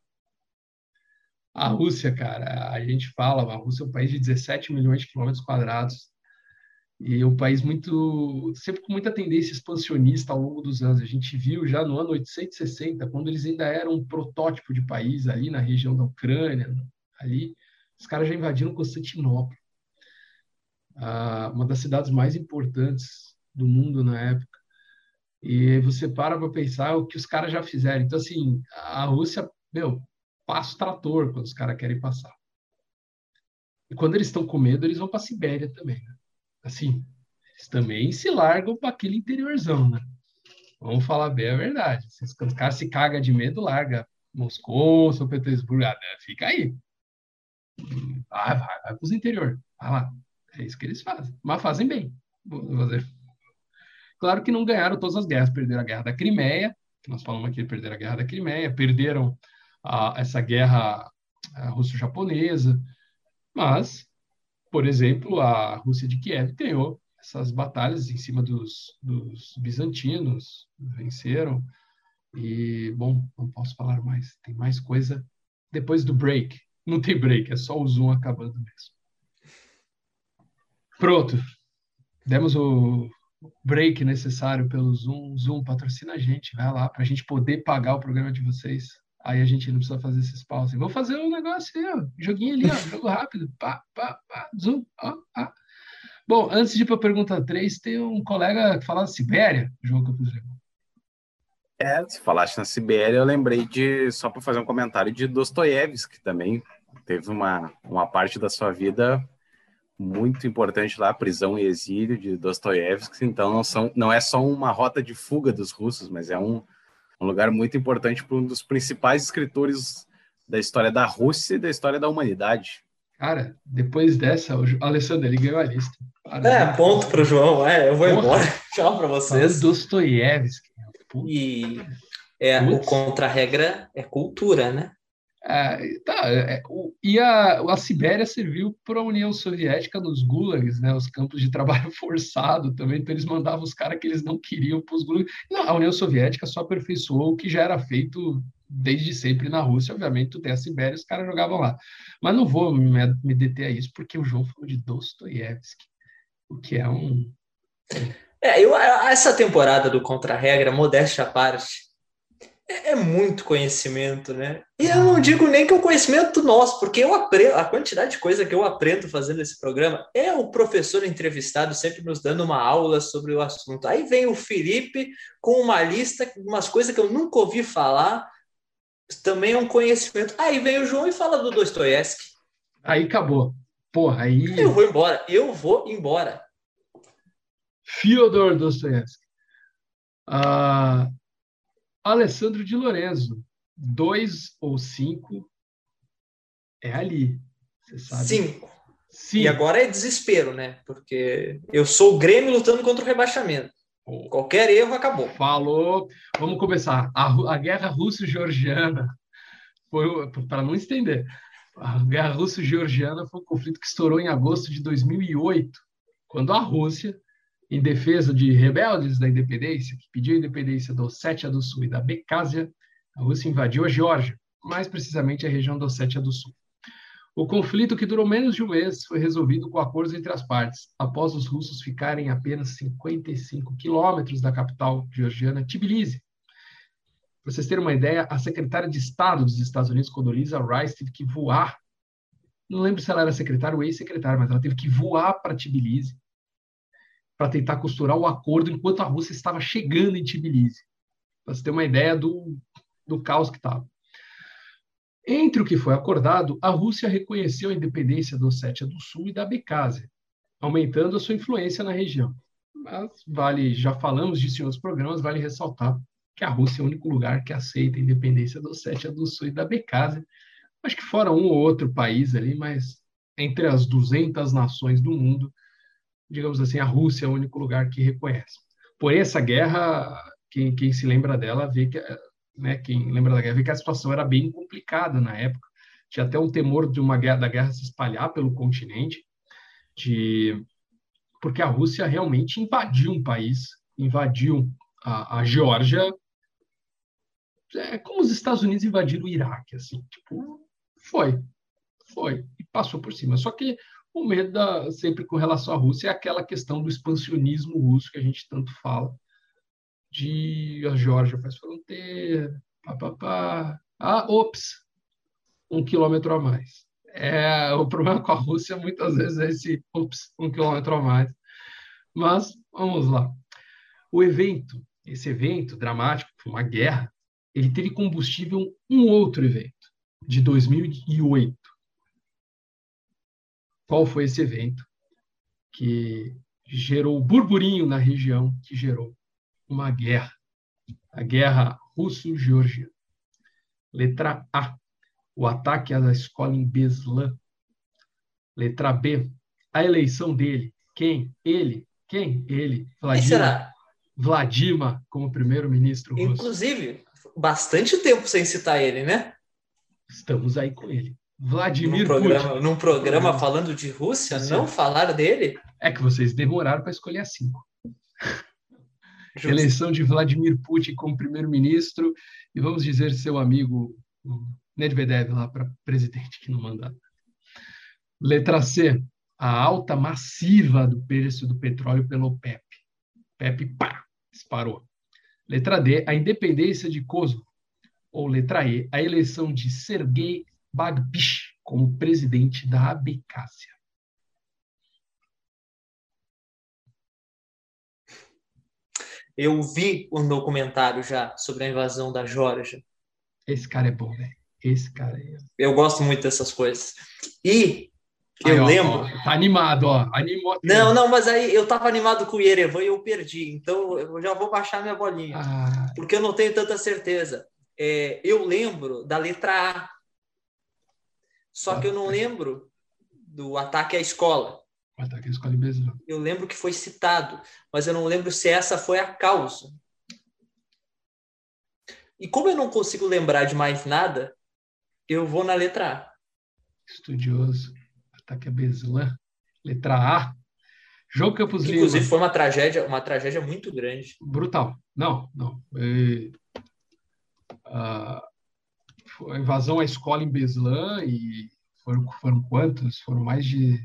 A Rússia, cara, a gente fala, a Rússia é um país de 17 milhões de quilômetros quadrados e é um país muito, sempre com muita tendência expansionista ao longo dos anos. A gente viu já no ano 860, quando eles ainda eram um protótipo de país ali na região da Ucrânia, ali, os caras já invadiram Constantinopla, uma das cidades mais importantes do mundo na época. E você para para pensar o que os caras já fizeram. Então, assim, a Rússia, meu, passa o trator quando os caras querem passar. E quando eles estão com medo, eles vão para a Sibéria também. Né? Assim, eles também se largam para aquele interiorzão, né? Vamos falar bem a verdade. Se os caras se cagam de medo, larga Moscou, São Petersburgo, ah, né? fica aí. Vai, vai, vai para os interior. Vai lá. É isso que eles fazem. Mas fazem bem. Claro que não ganharam todas as guerras. Perderam a guerra da Crimeia, que nós falamos aqui, perderam a guerra da Crimeia, perderam a, essa guerra russo-japonesa, mas, por exemplo, a Rússia de Kiev ganhou essas batalhas em cima dos, dos bizantinos, venceram, e, bom, não posso falar mais, tem mais coisa depois do break. Não tem break, é só o Zoom acabando mesmo. Pronto, demos o break necessário pelo Zoom. Zoom patrocina a gente, vai lá, para a gente poder pagar o programa de vocês. Aí a gente não precisa fazer esses paus. Vou fazer um negócio aí, ó, joguinho ali, ó, jogo rápido. Pá, pá, pá, Zoom, ó, ó. Bom, antes de ir para a pergunta 3, tem um colega que fala da Sibéria, João Campos Leão. É, se falaste na Sibéria, eu lembrei de, só para fazer um comentário, de Dostoiévski, que também teve uma, uma parte da sua vida muito importante lá, prisão e exílio de Dostoiévski. Então, não, são, não é só uma rota de fuga dos russos, mas é um, um lugar muito importante para um dos principais escritores da história da Rússia e da história da humanidade. Cara, depois dessa, o Alessandro, ele ganhou a lista. Parabéns. É, ponto para o João. É, eu vou Porra. embora. Tchau para vocês. Dostoiévski. E é, o contra-regra é cultura, né? É, tá, é, e a, a Sibéria serviu para a União Soviética nos gulags, né, os campos de trabalho forçado também, então eles mandavam os caras que eles não queriam para os gulags. Não, a União Soviética só aperfeiçoou o que já era feito desde sempre na Rússia, obviamente tu tem a Sibéria, os caras jogavam lá. Mas não vou me, me deter a isso, porque o João falou de Dostoiévski, o que é um... É, eu, essa temporada do Contra-Regra, modéstia à parte, é, é, muito conhecimento, né? E eu não digo nem que é o conhecimento nosso, porque eu aprendo, a quantidade de coisa que eu aprendo fazendo esse programa é o professor entrevistado sempre nos dando uma aula sobre o assunto. Aí vem o Felipe com uma lista, umas coisas que eu nunca ouvi falar, também é um conhecimento. Aí vem o João e fala do Dostoiévski. Aí acabou. Porra, aí. Eu vou embora, eu vou embora. Fyodor Dostoiévski. Ah, Alessandro de Lorenzo, dois ou cinco é ali. Você sabe? Cinco. Sim. E agora é desespero, né? Porque eu sou o Grêmio lutando contra o rebaixamento. Oh. Qualquer erro acabou. Falou. Vamos começar. A, a guerra russo-georgiana foi para não estender. A guerra russo-georgiana foi um conflito que estourou em agosto de 2008, quando a Rússia em defesa de rebeldes da independência, que pediu a independência da Ossétia do Sul e da Becásia, a Rússia invadiu a Geórgia, mais precisamente a região da Ossétia do Sul. O conflito, que durou menos de um mês, foi resolvido com acordos entre as partes, após os russos ficarem apenas 55 quilômetros da capital georgiana, Tbilisi. Para vocês terem uma ideia, a secretária de Estado dos Estados Unidos, Condoleezza Rice, teve que voar. Não lembro se ela era secretária ou ex-secretária, mas ela teve que voar para Tbilisi para tentar costurar o acordo enquanto a Rússia estava chegando em Tbilisi. Para você ter uma ideia do, do caos que estava. Entre o que foi acordado, a Rússia reconheceu a independência da Ossétia do Sul e da Abcásia, aumentando a sua influência na região. Mas vale, já falamos disso em outros programas, vale ressaltar que a Rússia é o único lugar que aceita a independência do Ossétia do Sul e da Abkhazia. Acho que fora um ou outro país ali, mas entre as 200 nações do mundo, digamos assim, a Rússia é o único lugar que reconhece. Porém, essa guerra, quem, quem se lembra dela vê que, né, quem lembra da guerra vê que a situação era bem complicada na época. Tinha até um temor de uma guerra, da guerra se espalhar pelo continente, de porque a Rússia realmente invadiu um país, invadiu a, a Geórgia, é como os Estados Unidos invadiram o Iraque, assim, tipo, foi, foi e passou por cima. Só que o medo da, sempre com relação à Rússia é aquela questão do expansionismo russo que a gente tanto fala, de a Geórgia faz fronteira, pá, Ah, ops, um quilômetro a mais. É, o problema com a Rússia muitas vezes é esse, ops, um quilômetro a mais. Mas, vamos lá. O evento, esse evento dramático, foi uma guerra, ele teve combustível um outro evento, de 2008. Qual foi esse evento que gerou burburinho na região, que gerou uma guerra, a guerra russo-georgiana. Letra A, o ataque à escola em Beslan. Letra B, a eleição dele. Quem? Ele. Quem? Ele. Vladimir. será? Vladimir como primeiro-ministro russo. Inclusive, bastante tempo sem citar ele, né? Estamos aí com ele. Vladimir num programa, Putin. Num programa falando de Rússia, Sim. não falar dele? É que vocês demoraram para escolher a cinco. Justo. Eleição de Vladimir Putin como primeiro-ministro e vamos dizer seu amigo Medvedev lá para presidente que não manda. Letra C, a alta massiva do preço do petróleo pelo OPEP. PEP, pá, disparou. Letra D, a independência de Kosovo. Ou letra E, a eleição de Sergei Bagpish como presidente da Abkhazia. Eu vi um documentário já sobre a invasão da Geórgia. Esse cara é bom, velho. Esse cara é. Eu gosto muito dessas coisas. E eu aí, ó, lembro. Ó, tá animado, ó. Animou. Não, não, mas aí eu tava animado com o Yerevan e eu perdi. Então eu já vou baixar minha bolinha. Ah. Porque eu não tenho tanta certeza. É, eu lembro da letra A. Só ah, que eu não lembro do ataque à escola. Ataque à escola em Eu lembro que foi citado, mas eu não lembro se essa foi a causa. E como eu não consigo lembrar de mais nada, eu vou na letra A. Estudioso. Ataque a Beslan. Letra A. João Campos Lima. Inclusive foi uma tragédia, uma tragédia muito grande. Brutal. Não, não. É, a, a invasão à escola em Beslan e foram, foram quantos? Foram mais de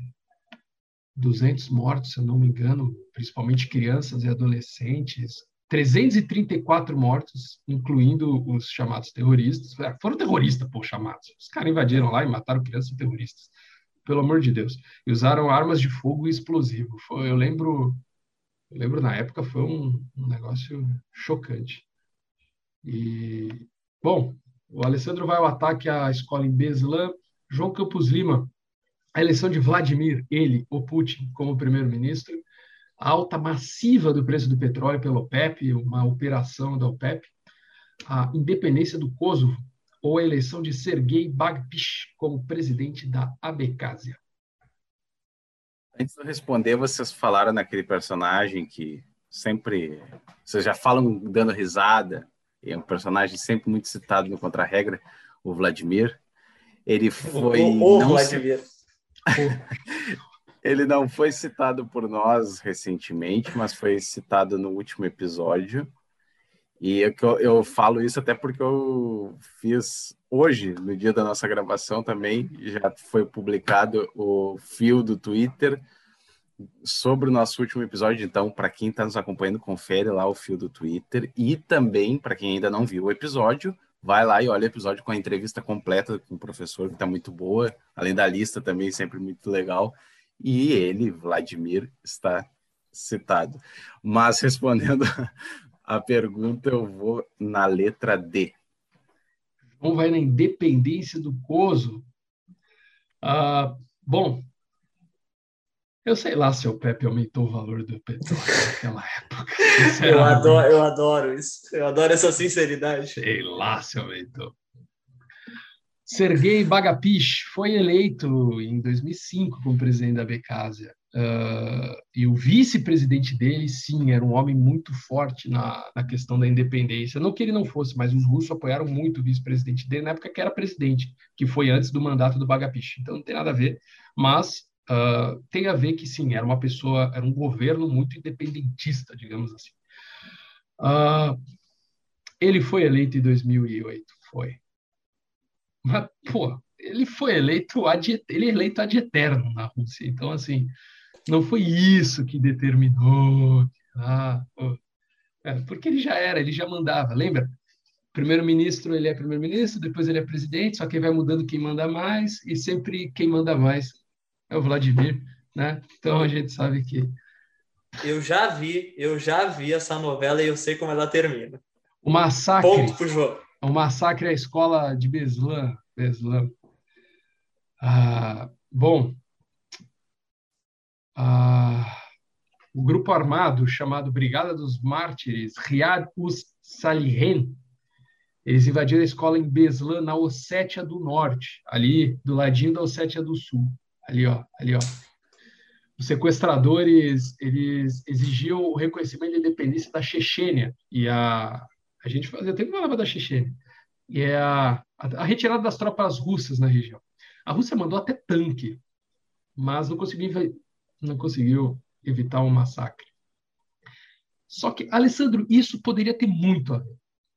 200 mortos, se eu não me engano, principalmente crianças e adolescentes. 334 mortos, incluindo os chamados terroristas. É, foram terroristas, pô, chamados. Os caras invadiram lá e mataram crianças e terroristas. Pelo amor de Deus. E usaram armas de fogo e explosivo. Foi, eu lembro, eu lembro na época foi um, um negócio chocante. E, bom, o Alessandro vai ao ataque à escola em Beslan. João Campos Lima a eleição de Vladimir, ele, o Putin, como primeiro-ministro, a alta massiva do preço do petróleo pelo OPEP, uma operação da OPEP, a independência do Kosovo ou a eleição de Sergei Bagpish como presidente da Abkhazia. Antes de responder, vocês falaram naquele personagem que sempre vocês já falam dando risada, é um personagem sempre muito citado no Contra-Regra, o Vladimir. Ele foi. O, o, o Vladimir. Se Ele não foi citado por nós recentemente, mas foi citado no último episódio. E eu, eu falo isso até porque eu fiz hoje, no dia da nossa gravação também, já foi publicado o fio do Twitter sobre o nosso último episódio. Então, para quem está nos acompanhando, confere lá o fio do Twitter. E também, para quem ainda não viu o episódio, vai lá e olha o episódio com a entrevista completa com o professor, que está muito boa, além da lista também, sempre muito legal. E ele, Vladimir, está citado. Mas respondendo a pergunta, eu vou na letra D. João vai na independência do Coso. Ah, bom, Eu sei lá se o Pepe aumentou o valor do petróleo naquela época. Eu adoro, eu adoro isso. Eu adoro essa sinceridade. Sei lá se aumentou. Sergei Bagapich foi eleito em 2005 como presidente da Becásia. Uh, e o vice-presidente dele, sim, era um homem muito forte na, na questão da independência. Não que ele não fosse, mas os russos apoiaram muito o vice-presidente dele na época que era presidente, que foi antes do mandato do Bagapich. Então não tem nada a ver, mas uh, tem a ver que, sim, era uma pessoa, era um governo muito independentista, digamos assim. Uh, ele foi eleito em 2008, foi. Mas, pô, ele foi eleito ad, ele é eleito ad eterno na Rússia. Então, assim, não foi isso que determinou. Ah, é, porque ele já era, ele já mandava, lembra? Primeiro-ministro, ele é primeiro-ministro, depois ele é presidente, só que vai mudando quem manda mais, e sempre quem manda mais é o Vladimir, né? Então a gente sabe que. Eu já vi, eu já vi essa novela e eu sei como ela termina. O massacre. Ponto pro João. O massacre à escola de Beslan. Beslan. Ah, bom, ah, o grupo armado chamado Brigada dos Mártires, Riad us Salihen, eles invadiram a escola em Beslan, na Ossétia do Norte, ali do ladinho da Ossétia do Sul. Ali, ó, ali, ó. Os sequestradores, eles exigiam o reconhecimento da independência da Chechênia, e a, a gente fazia tempo que falava da Chechênia, e é a, a, a retirada das tropas russas na região. A Rússia mandou até tanque, mas não conseguiu não conseguiu evitar um massacre. Só que, Alessandro, isso poderia ter muito a ver.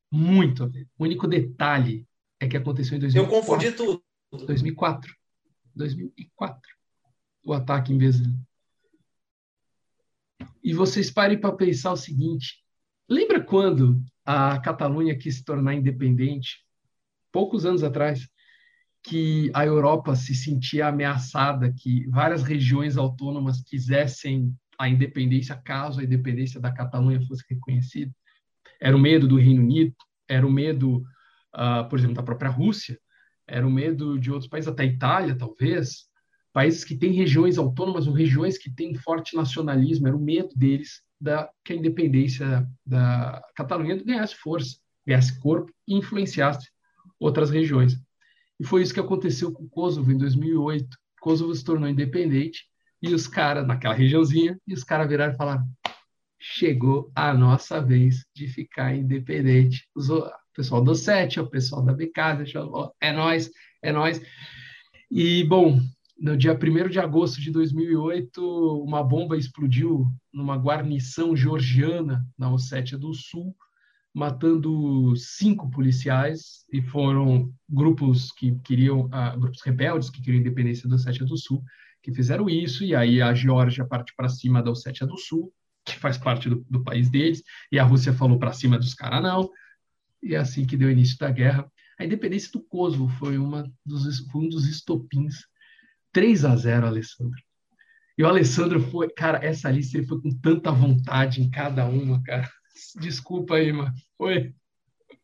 Muito a ver. O único detalhe é que aconteceu em 2004. Eu confundi tudo. 2004. 2004. O ataque em Vezes. E vocês parem para pensar o seguinte: lembra quando a Catalunha quis se tornar independente? Poucos anos atrás que a Europa se sentia ameaçada, que várias regiões autônomas quisessem a independência caso a independência da Catalunha fosse reconhecida. Era o medo do Reino Unido, era o medo, uh, por exemplo, da própria Rússia, era o medo de outros países, até Itália, talvez, países que têm regiões autônomas ou regiões que têm forte nacionalismo, era o medo deles da que a independência da Catalunha ganhasse força, ganhasse corpo e influenciasse outras regiões. E foi isso que aconteceu com o Kosovo em 2008. O Kosovo se tornou independente e os caras, naquela regiãozinha, e os caras viraram e falaram: chegou a nossa vez de ficar independente. o pessoal do SET, o pessoal da Becada, é nós, é nós. E, bom, no dia 1 de agosto de 2008, uma bomba explodiu numa guarnição georgiana na Ossétia do Sul, matando cinco policiais e foram grupos que queriam uh, grupos rebeldes que queriam independência da Ossétia do Sul que fizeram isso e aí a Geórgia parte para cima da Ossétia do Sul que faz parte do, do país deles e a Rússia falou para cima dos caras não e é assim que deu início da guerra a independência do Kosovo foi uma dos foi um dos estopins 3 a 0 Alessandro e o Alessandro foi cara essa lista ele foi com tanta vontade em cada uma cara Desculpa aí, mano. Oi.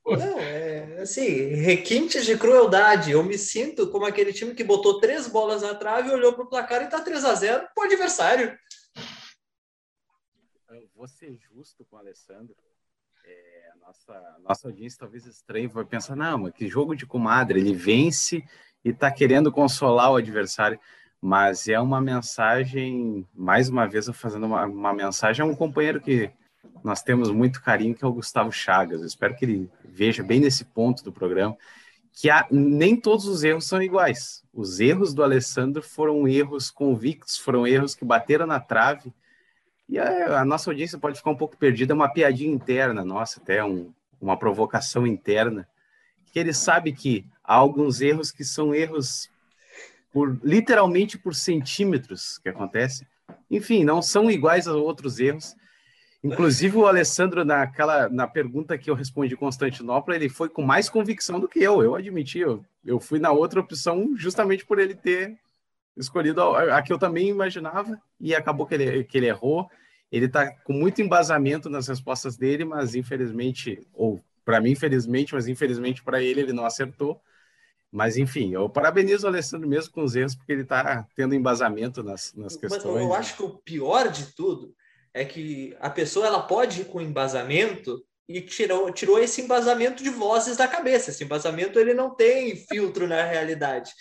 Não, é assim, requintes de crueldade. Eu me sinto como aquele time que botou três bolas na trave, olhou para o placar e tá 3 a 0 pro adversário. Eu vou ser justo com o Alessandro. É, nossa, nossa audiência talvez estranha vai pensar, não, mas que jogo de comadre, ele vence e está querendo consolar o adversário. Mas é uma mensagem, mais uma vez, eu fazendo uma, uma mensagem a um companheiro que nós temos muito carinho, que é o Gustavo Chagas. Eu espero que ele veja bem nesse ponto do programa que há, nem todos os erros são iguais. Os erros do Alessandro foram erros convictos, foram erros que bateram na trave. E a, a nossa audiência pode ficar um pouco perdida, é uma piadinha interna, nossa, até um, uma provocação interna, que ele sabe que há alguns erros que são erros por literalmente por centímetros que acontecem. Enfim, não são iguais a outros erros, Inclusive, o Alessandro, naquela, na pergunta que eu respondi Constantinopla, ele foi com mais convicção do que eu. Eu admiti, eu, eu fui na outra opção justamente por ele ter escolhido a, a que eu também imaginava e acabou que ele, que ele errou. Ele está com muito embasamento nas respostas dele, mas infelizmente, ou para mim, infelizmente, mas infelizmente para ele, ele não acertou. Mas, enfim, eu parabenizo o Alessandro mesmo com os erros, porque ele está tendo embasamento nas, nas questões. Mas eu acho que o pior de tudo é que a pessoa ela pode ir com embasamento e tirou, tirou esse embasamento de vozes da cabeça. Esse embasamento ele não tem filtro na realidade.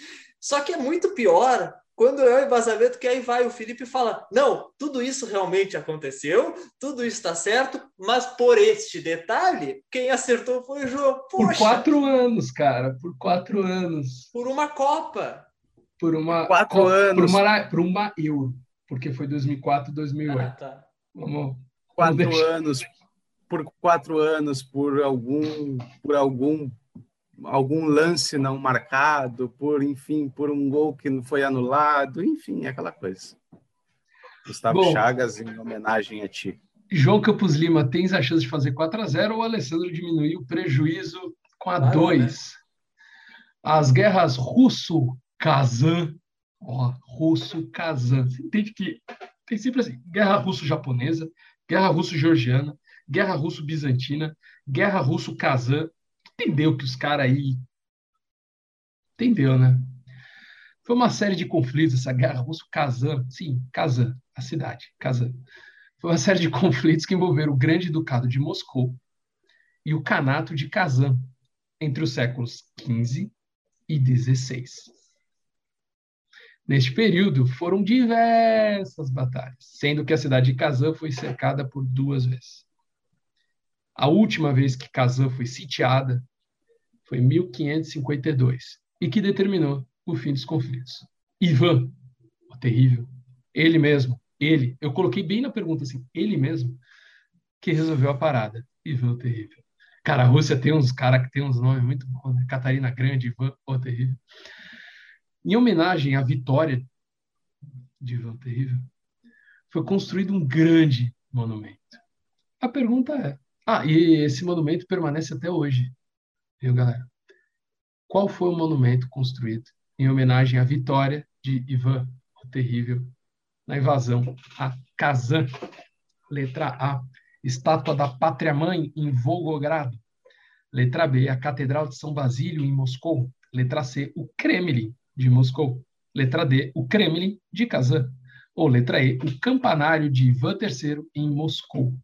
Só que é muito pior quando é o embasamento que aí vai o Felipe e fala: não, tudo isso realmente aconteceu, tudo isso está certo, mas por este detalhe, quem acertou foi o João. Poxa, por quatro anos, cara, por quatro anos. Por uma Copa. Por uma quatro Copa, anos. Por uma, por uma Euro, porque foi 2004, 2008. Ah, tá. Vamos, quatro vamos anos por quatro anos por algum por algum algum lance não marcado, por enfim, por um gol que não foi anulado, enfim, aquela coisa. Gustavo Bom, Chagas em homenagem a ti. João Campos Lima, tens a chance de fazer 4 a 0 ou o Alessandro diminuiu o prejuízo com a 2? Né? As guerras russo-kazan, ó, russo-kazan. Você entende que tem sempre assim, guerra russo-japonesa, guerra russo-georgiana, Guerra Russo-Bizantina, Guerra Russo-Kazan. Entendeu que os caras aí. Entendeu, né? Foi uma série de conflitos, essa Guerra Russo-Kazan. Sim, Kazan, a cidade, Kazan. Foi uma série de conflitos que envolveram o Grande Ducado de Moscou e o Kanato de Kazan entre os séculos XV e XVI. Neste período, foram diversas batalhas, sendo que a cidade de Kazan foi cercada por duas vezes. A última vez que Kazan foi sitiada foi em 1552 e que determinou o fim dos conflitos. Ivan, o terrível, ele mesmo, ele, eu coloquei bem na pergunta assim, ele mesmo, que resolveu a parada. Ivan, o terrível. Cara, a Rússia tem uns caras que tem uns nomes muito bons, né? Catarina Grande, Ivan, o terrível. Em homenagem à vitória de Ivan o terrível, foi construído um grande monumento. A pergunta é: ah, e esse monumento permanece até hoje, viu, galera? Qual foi o monumento construído em homenagem à vitória de Ivan o Terrível na invasão a Kazan? Letra A, estátua da Pátria-Mãe em Volgogrado. Letra B, a Catedral de São Basílio em Moscou. Letra C, o Kremlin de Moscou. Letra D, o Kremlin de Kazan. Ou letra E, o campanário de Ivan III em Moscou.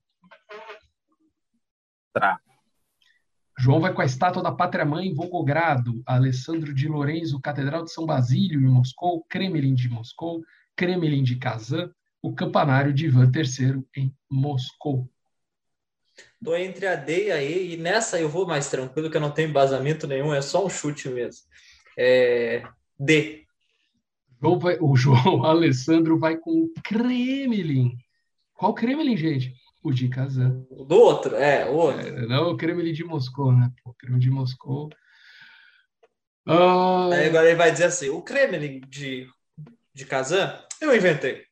João vai com a estátua da Pátria-Mãe em Volgogrado, Alessandro de Lorenzo, Catedral de São Basílio em Moscou, Kremlin de Moscou, Kremlin de Kazan, o campanário de Ivan III em Moscou. Estou entre a D e a E, e nessa eu vou mais tranquilo, que eu não tenho embasamento nenhum, é só um chute mesmo. É... D. João vai, o João Alessandro vai com o Kremlin. Qual Kremlin, gente? O de Kazan. Do outro, é, o outro. É, não, o Kremlin de Moscou, né? O Kremlin de Moscou. Ah... Aí agora ele vai dizer assim: o Kremlin de, de Kazan, eu inventei.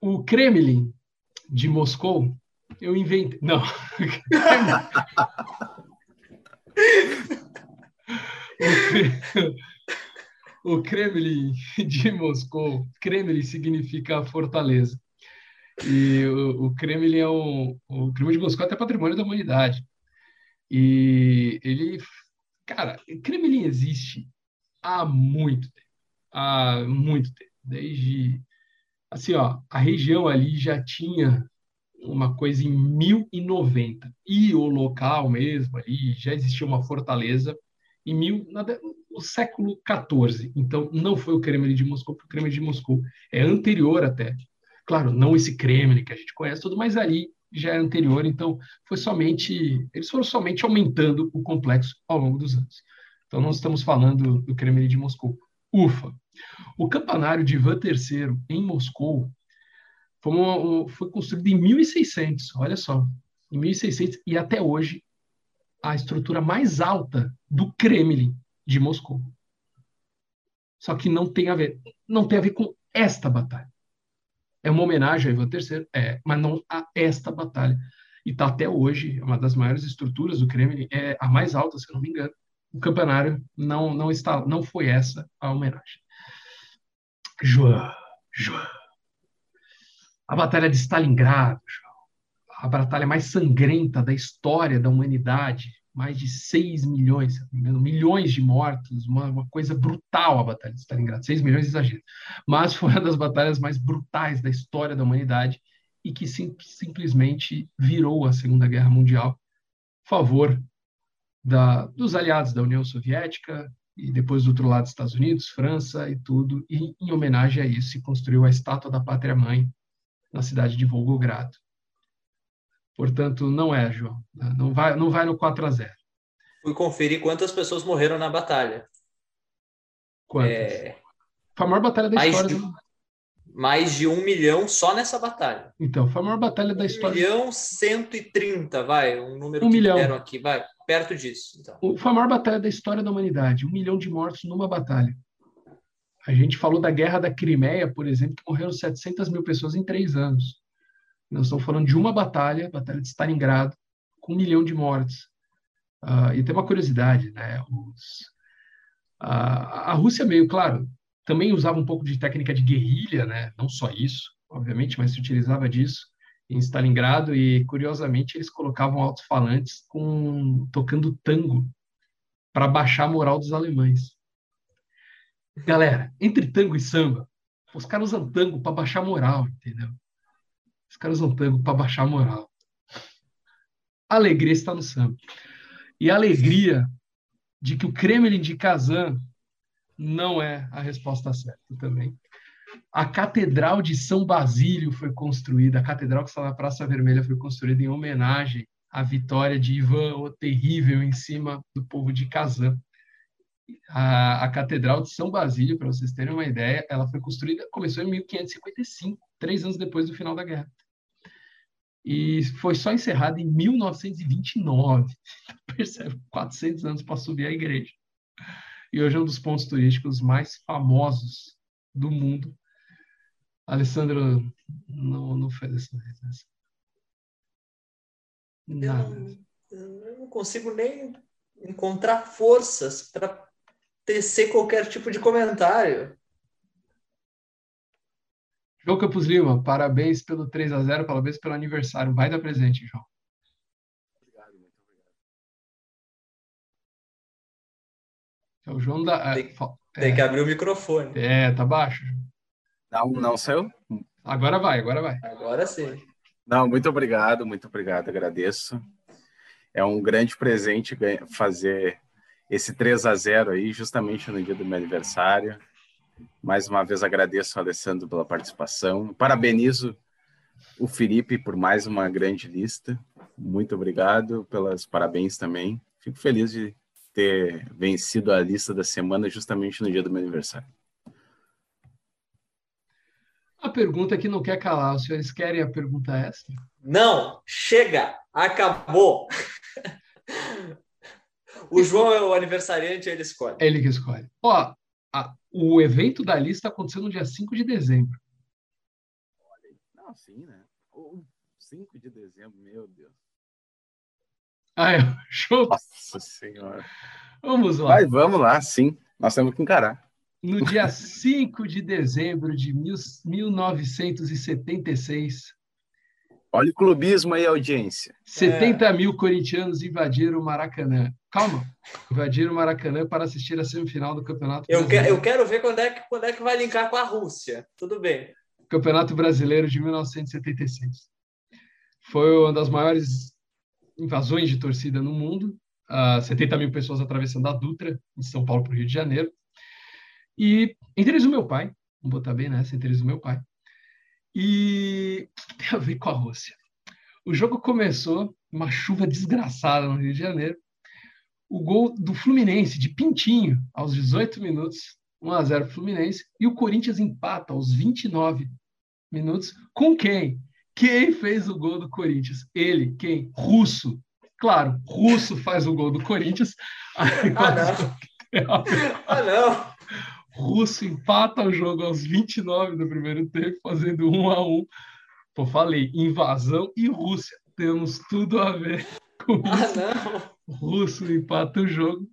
O Kremlin de Moscou, eu inventei. Não. o Kremlin de Moscou, Kremlin significa fortaleza. E o, o Kremlin é um, o Kremlin de Moscou até patrimônio da humanidade. E ele, cara, o Kremlin existe há muito tempo, há muito tempo, desde assim, ó, a região ali já tinha uma coisa em 1090 e o local mesmo ali já existia uma fortaleza em mil, no século 14. Então não foi o Kremlin de Moscou, porque o Kremlin de Moscou é anterior até Claro, não esse Kremlin que a gente conhece tudo, mas ali já é anterior, então foi somente eles foram somente aumentando o complexo ao longo dos anos. Então não estamos falando do Kremlin de Moscou. Ufa. O campanário de Ivan III em Moscou foi, uma, foi construído em 1600, olha só, em 1600 e até hoje a estrutura mais alta do Kremlin de Moscou. Só que não tem a ver, não tem a ver com esta batalha. É uma homenagem a Ivan III, é, mas não a esta batalha. E está até hoje, uma das maiores estruturas do Kremlin, é a mais alta, se eu não me engano. O campanário não, não, está, não foi essa a homenagem. João, João. A Batalha de Stalingrado, João. A batalha mais sangrenta da história da humanidade, mais de 6 milhões, milhões de mortos, uma, uma, coisa brutal a Batalha de Stalingrado. 6 milhões exagero. Mas foi uma das batalhas mais brutais da história da humanidade e que sim, simplesmente virou a Segunda Guerra Mundial a favor da, dos aliados da União Soviética e depois do outro lado Estados Unidos, França e tudo. E em homenagem a isso se construiu a estátua da Pátria-Mãe na cidade de Volgogrado. Portanto, não é, João. Não vai, não vai no 4 a 0. Fui conferir quantas pessoas morreram na batalha. Quantas? É... Foi a maior batalha da mais história. De, mais de um milhão só nessa batalha. Então, foi a maior batalha da história. Um milhão cento e trinta, vai, um número um que milhão. deram aqui, vai, perto disso. Então. Foi a maior batalha da história da humanidade. Um milhão de mortos numa batalha. A gente falou da Guerra da Crimeia, por exemplo, que morreram 700 mil pessoas em três anos. Nós estamos falando de uma batalha, a Batalha de Stalingrado, com um milhão de mortes. Uh, e tem uma curiosidade, né? Os, a, a Rússia meio, claro, também usava um pouco de técnica de guerrilha, né? Não só isso, obviamente, mas se utilizava disso em Stalingrado e curiosamente eles colocavam alto-falantes com tocando tango para baixar a moral dos alemães. Galera, entre tango e samba, os caras usam tango para baixar a moral, entendeu? Os caras usam tango para baixar a moral. A alegria está no samba. E a alegria de que o Kremlin de Kazan não é a resposta certa também. A Catedral de São Basílio foi construída, a catedral que está na Praça Vermelha foi construída em homenagem à vitória de Ivan o Terrível em cima do povo de Kazan. A, a Catedral de São Basílio, para vocês terem uma ideia, ela foi construída, começou em 1555, três anos depois do final da guerra e foi só encerrado em 1929. Percebe? 400 anos para subir a igreja. E hoje é um dos pontos turísticos mais famosos do mundo. Alessandro não, não fez essa resenha. Nada. Eu, eu não consigo nem encontrar forças para tecer qualquer tipo de comentário. João Campos Lima, parabéns pelo 3 a 0 parabéns pelo aniversário. Vai dar presente, João. Obrigado, muito obrigado. É o João da. Tem, é, tem que abrir o microfone. É, tá baixo. Não, não saiu? Agora vai, agora vai. Agora sim. Não, muito obrigado, muito obrigado, agradeço. É um grande presente fazer esse 3 a 0 aí, justamente no dia do meu aniversário. Mais uma vez agradeço ao Alessandro pela participação. Parabenizo o Felipe por mais uma grande lista. Muito obrigado pelas parabéns também. Fico feliz de ter vencido a lista da semana justamente no dia do meu aniversário. A pergunta que não quer calar, os senhores querem a pergunta extra? Não, chega, acabou. o João é o aniversariante, ele escolhe. Ele que escolhe. Ó, a, o evento da lista aconteceu no dia 5 de dezembro. Olha, não, sim, né? O 5 de dezembro, meu Deus. Ah, é, show. Nossa Senhora. Vamos lá. Vai, vamos lá, sim. Nós temos que encarar. No dia 5 de dezembro de mil, 1976, Olha o clubismo aí, audiência. 70 é. mil corintianos invadiram o Maracanã. Calma, invadiram o Maracanã para assistir a semifinal do Campeonato eu Brasileiro. Que, eu quero ver quando é, que, quando é que vai linkar com a Rússia. Tudo bem. Campeonato Brasileiro de 1976. Foi uma das maiores invasões de torcida no mundo. Uh, 70 mil pessoas atravessando a Dutra, de São Paulo para o Rio de Janeiro. E entre eles o meu pai, vamos botar bem nessa, entre eles o meu pai. E o que tem a ver com a Rússia? O jogo começou uma chuva desgraçada no Rio de Janeiro. O gol do Fluminense, de Pintinho, aos 18 minutos, 1 a 0 Fluminense, e o Corinthians empata aos 29 minutos. Com quem? Quem fez o gol do Corinthians? Ele, quem? Russo. Claro, Russo faz o gol do Corinthians. Ah, não. ah, não. Russo empata o jogo aos 29 do primeiro tempo, fazendo um a um. Pô, falei, invasão e Rússia. Temos tudo a ver com ah, isso. Não. Russo empata o jogo.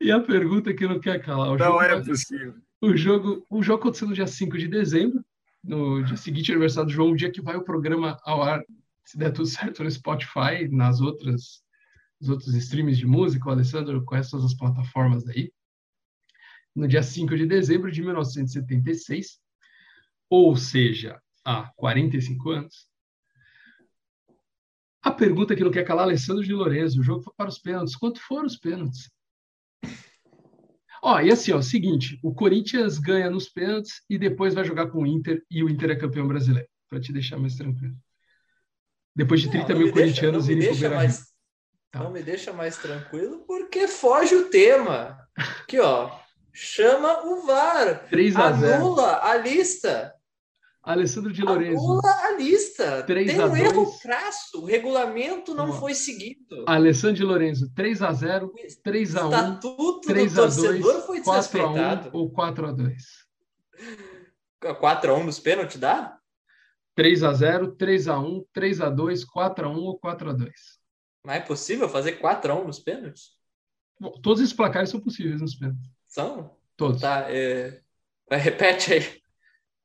E a pergunta que não quer calar. O não jogo, é possível. O jogo, o jogo aconteceu no dia 5 de dezembro, no dia seguinte, aniversário do João, o dia que vai o programa ao ar, se der tudo certo no Spotify, nas outras os outros streams de música, o Alessandro conhece todas as plataformas daí. No dia 5 de dezembro de 1976, ou seja, há 45 anos, a pergunta que não quer calar, Alessandro de Lourenço, o jogo foi para os pênaltis. Quanto foram os pênaltis? Ó, e assim, ó, seguinte, o Corinthians ganha nos pênaltis e depois vai jogar com o Inter e o Inter é campeão brasileiro, para te deixar mais tranquilo. Depois de 30 não, não mil corintianos irem pro mais, tá. Não me deixa mais tranquilo porque foge o tema. Aqui, ó, chama o VAR. 3 a 0. Anula a lista. Alessandro de Lourenço. Anula a lista. 3 Tem um 2. erro crasso. O regulamento não foi seguido. Alessandro de Lourenço, 3 a 0 3 a 1 Estatuto 3 do torcedor 2, foi 4 a 1 ou 4 a 2 4 a 1 nos pênaltis dá? 3 a 0 3 a 1 3 a 2 4 a 1 ou 4 a 2 Mas é possível fazer 4 a 1 nos pênaltis? Bom, todos esses placares são possíveis nos pênaltis. São? Todos. Tá, é... repete aí.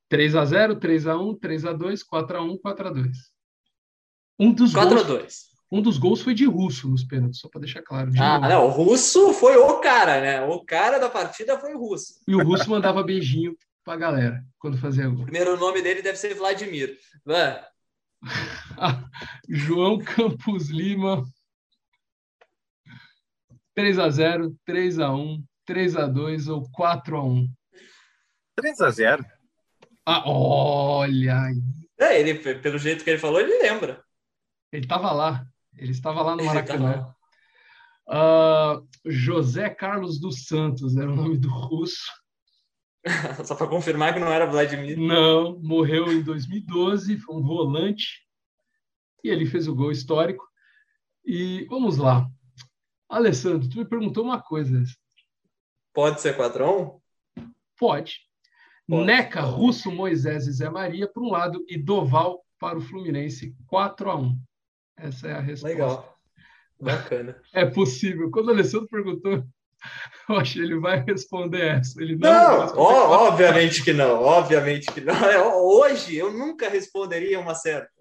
3 a 0 3 a 1 3 a 2 4 a 1 4 a 2 Um dos 4 gols, a 2 um dos gols foi de Russo nos pênaltis, só para deixar claro. ah, novo. não, o Russo foi o cara, né? O cara da partida foi o Russo. E o Russo mandava beijinho para a galera quando fazia gol. O primeiro nome dele deve ser Vladimir. João Campos Lima. 3 a 0 3 a 1 3 a 2 ou 4 a 1 3 a 0 ah, olha aí. É, ele, pelo jeito que ele falou, ele lembra. Ele estava lá. Ele estava lá no Maracanã. Uh, José Carlos dos Santos era o nome do russo. Só para confirmar que não era Vladimir. Não, morreu em 2012, foi um volante. E ele fez o gol histórico. E vamos lá. Alessandro, tu me perguntou uma coisa. Pode ser 4x1? Pode. Pode. Neca, Russo, Moisés e Zé Maria para um lado e Doval para o Fluminense 4 a 1 Essa é a resposta. Legal. Bacana. É possível. Quando o Alessandro perguntou, eu acho que ele vai responder essa. Ele não, não ó, obviamente que não. Obviamente que não. É, hoje eu nunca responderia uma certa.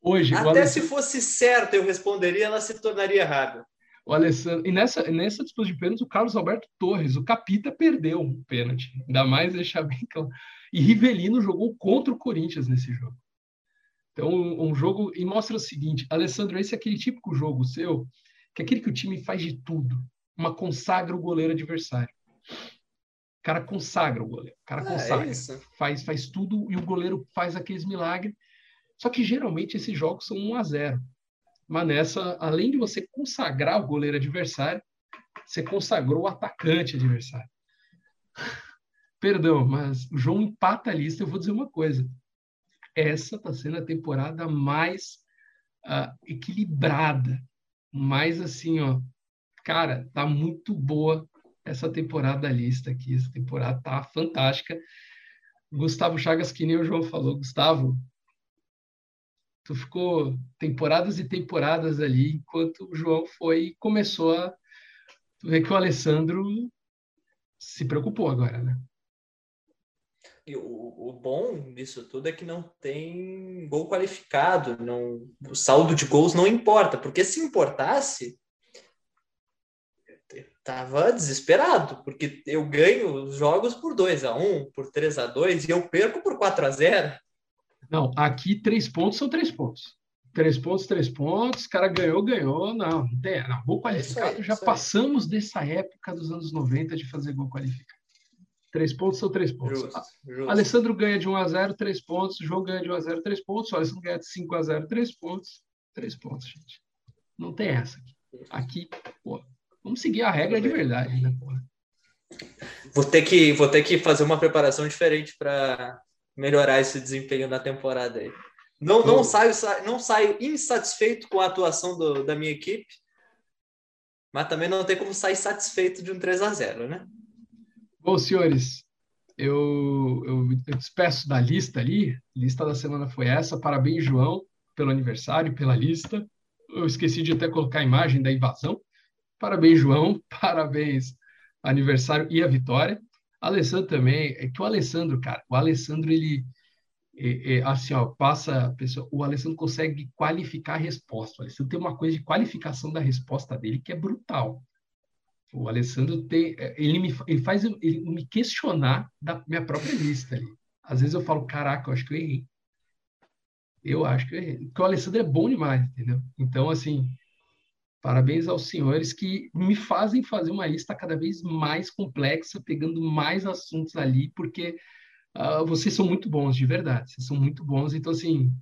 Hoje, Até Alessandro... se fosse certa eu responderia, ela se tornaria errada. O Alessandro, e nessa, nessa disputa de pênaltis, o Carlos Alberto Torres, o Capita, perdeu um pênalti. Ainda mais deixar bem claro. E Rivelino jogou contra o Corinthians nesse jogo. Então, um, um jogo. E mostra o seguinte: Alessandro, esse é aquele típico jogo seu, que é aquele que o time faz de tudo. Uma consagra o goleiro adversário. O cara consagra o goleiro. O cara ah, é consagra. É faz, faz tudo e o goleiro faz aqueles milagres. Só que geralmente esses jogos são 1 a 0 mas nessa, além de você consagrar o goleiro adversário, você consagrou o atacante adversário. Perdão, mas o João empata a lista. Eu vou dizer uma coisa: essa está sendo a temporada mais uh, equilibrada, mais assim, ó, cara, tá muito boa essa temporada da lista aqui. Essa temporada tá fantástica. Gustavo Chagas, que nem o João falou, Gustavo, Tu ficou temporadas e temporadas ali, enquanto o João foi e começou a. Tu vê que o Alessandro se preocupou agora, né? E o, o bom disso tudo é que não tem gol qualificado, não, o saldo de gols não importa, porque se importasse, tava desesperado, porque eu ganho os jogos por 2 a 1 por 3 a 2 e eu perco por 4 a 0 não, aqui três pontos são três pontos. Três pontos, três pontos, cara ganhou, ganhou. Não, não tem. Não, gol qualificado, é aí, já passamos aí. dessa época dos anos 90 de fazer gol qualificado. Três pontos são três pontos. Justo, justo. Alessandro ganha de 1 a 0 três pontos. João ganha de 1 a 0 três pontos. O Alessandro ganha de 5 a 0 três pontos. Três pontos, gente. Não tem essa aqui. Aqui, pô, vamos seguir a regra de verdade, né, pô? Vou ter que, vou ter que fazer uma preparação diferente para melhorar esse desempenho na temporada aí. Não, não, saio, não saio insatisfeito com a atuação do, da minha equipe, mas também não tem como sair satisfeito de um 3 a 0 né? Bom, senhores, eu, eu, eu despeço da lista ali. A lista da semana foi essa. Parabéns, João, pelo aniversário, pela lista. Eu esqueci de até colocar a imagem da invasão. Parabéns, João. Parabéns, aniversário e a vitória. Alessandro também, é que o Alessandro, cara, o Alessandro, ele, é, é, assim, ó, passa pessoa, o Alessandro consegue qualificar a resposta. O Alessandro tem uma coisa de qualificação da resposta dele que é brutal. O Alessandro tem, é, ele me ele faz ele me questionar da minha própria lista ali. Às vezes eu falo, caraca, eu acho que eu errei. Eu acho que eu errei. Porque o Alessandro é bom demais, entendeu? Então, assim, parabéns aos senhores que me fazem fazer uma lista cada vez mais complexa, pegando mais assuntos ali, porque uh, vocês são muito bons, de verdade. Vocês são muito bons. Então, assim,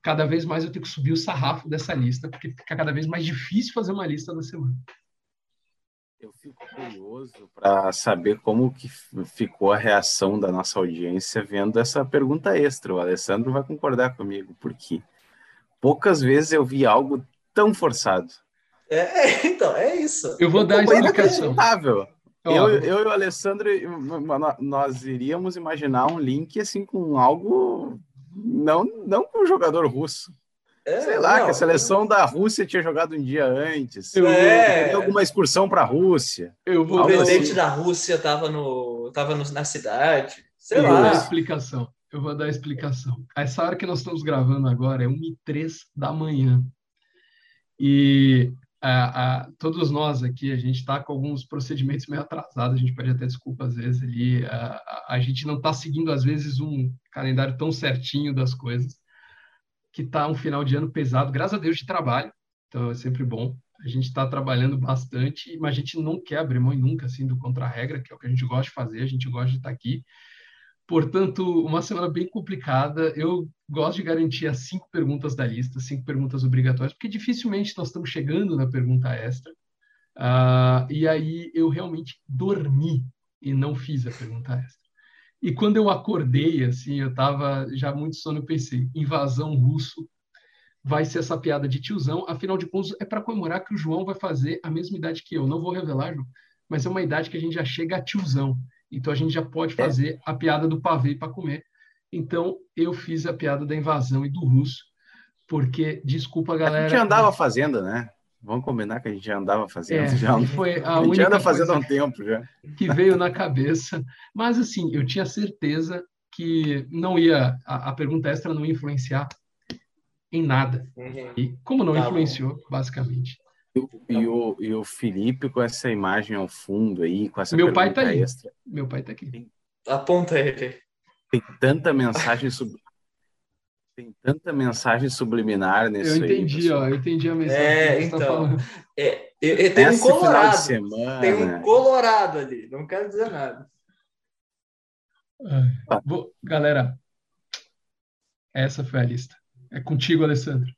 cada vez mais eu tenho que subir o sarrafo dessa lista, porque fica cada vez mais difícil fazer uma lista da semana. Eu fico curioso para saber como que ficou a reação da nossa audiência vendo essa pergunta extra. O Alessandro vai concordar comigo, porque poucas vezes eu vi algo tão forçado. É, então, é isso. Eu vou dar a explicação. Eu, eu e o Alessandro, nós iríamos imaginar um link assim com algo não, não com o jogador russo. É, Sei lá, não, que a seleção da Rússia tinha jogado um dia antes. É. alguma excursão para a Rússia. Eu vou o presidente assim. da Rússia estava no, tava no, na cidade. Sei eu lá. Vou dar a explicação. Eu vou dar a explicação. Essa hora que nós estamos gravando agora é 1 e 3 da manhã. E a, a, todos nós aqui, a gente está com alguns procedimentos meio atrasados, a gente pede até desculpa às vezes ali. A, a gente não está seguindo, às vezes, um calendário tão certinho das coisas que está um final de ano pesado, graças a Deus, de trabalho, então é sempre bom. A gente está trabalhando bastante, mas a gente não quer abrir mão nunca assim do contra-regra, que é o que a gente gosta de fazer, a gente gosta de estar tá aqui. Portanto, uma semana bem complicada. Eu gosto de garantir as cinco perguntas da lista, cinco perguntas obrigatórias, porque dificilmente nós estamos chegando na pergunta extra. Uh, e aí eu realmente dormi e não fiz a pergunta extra. E quando eu acordei, assim, eu estava já muito sono, eu pensei, invasão russo vai ser essa piada de tiozão, afinal de contas é para comemorar que o João vai fazer a mesma idade que eu. Não vou revelar, João, mas é uma idade que a gente já chega a tiozão. Então a gente já pode é. fazer a piada do pavê para comer. Então eu fiz a piada da invasão e do russo, porque desculpa galera. A gente andava fazendo, né? Vamos combinar que a gente já andava fazendo. É, já. Foi a, a gente anda fazendo há um tempo já. Que veio na cabeça. Mas, assim, eu tinha certeza que não ia, a, a pergunta extra não ia influenciar em nada. Uhum. E como não tá influenciou, bom. basicamente. E, o, e o Felipe com essa imagem ao fundo aí, com essa Meu pai tá aí. extra. Meu pai tá aqui. Aponta ele. Tem tanta mensagem sobre tem tanta mensagem subliminar nesse Eu entendi, aí, ó, eu entendi a mensagem. É, tá então. Tá é, é, tem um colorado. Semana, tem um colorado ali, não quero dizer nada. Ah, vou, galera, essa foi a lista. É contigo, Alessandro.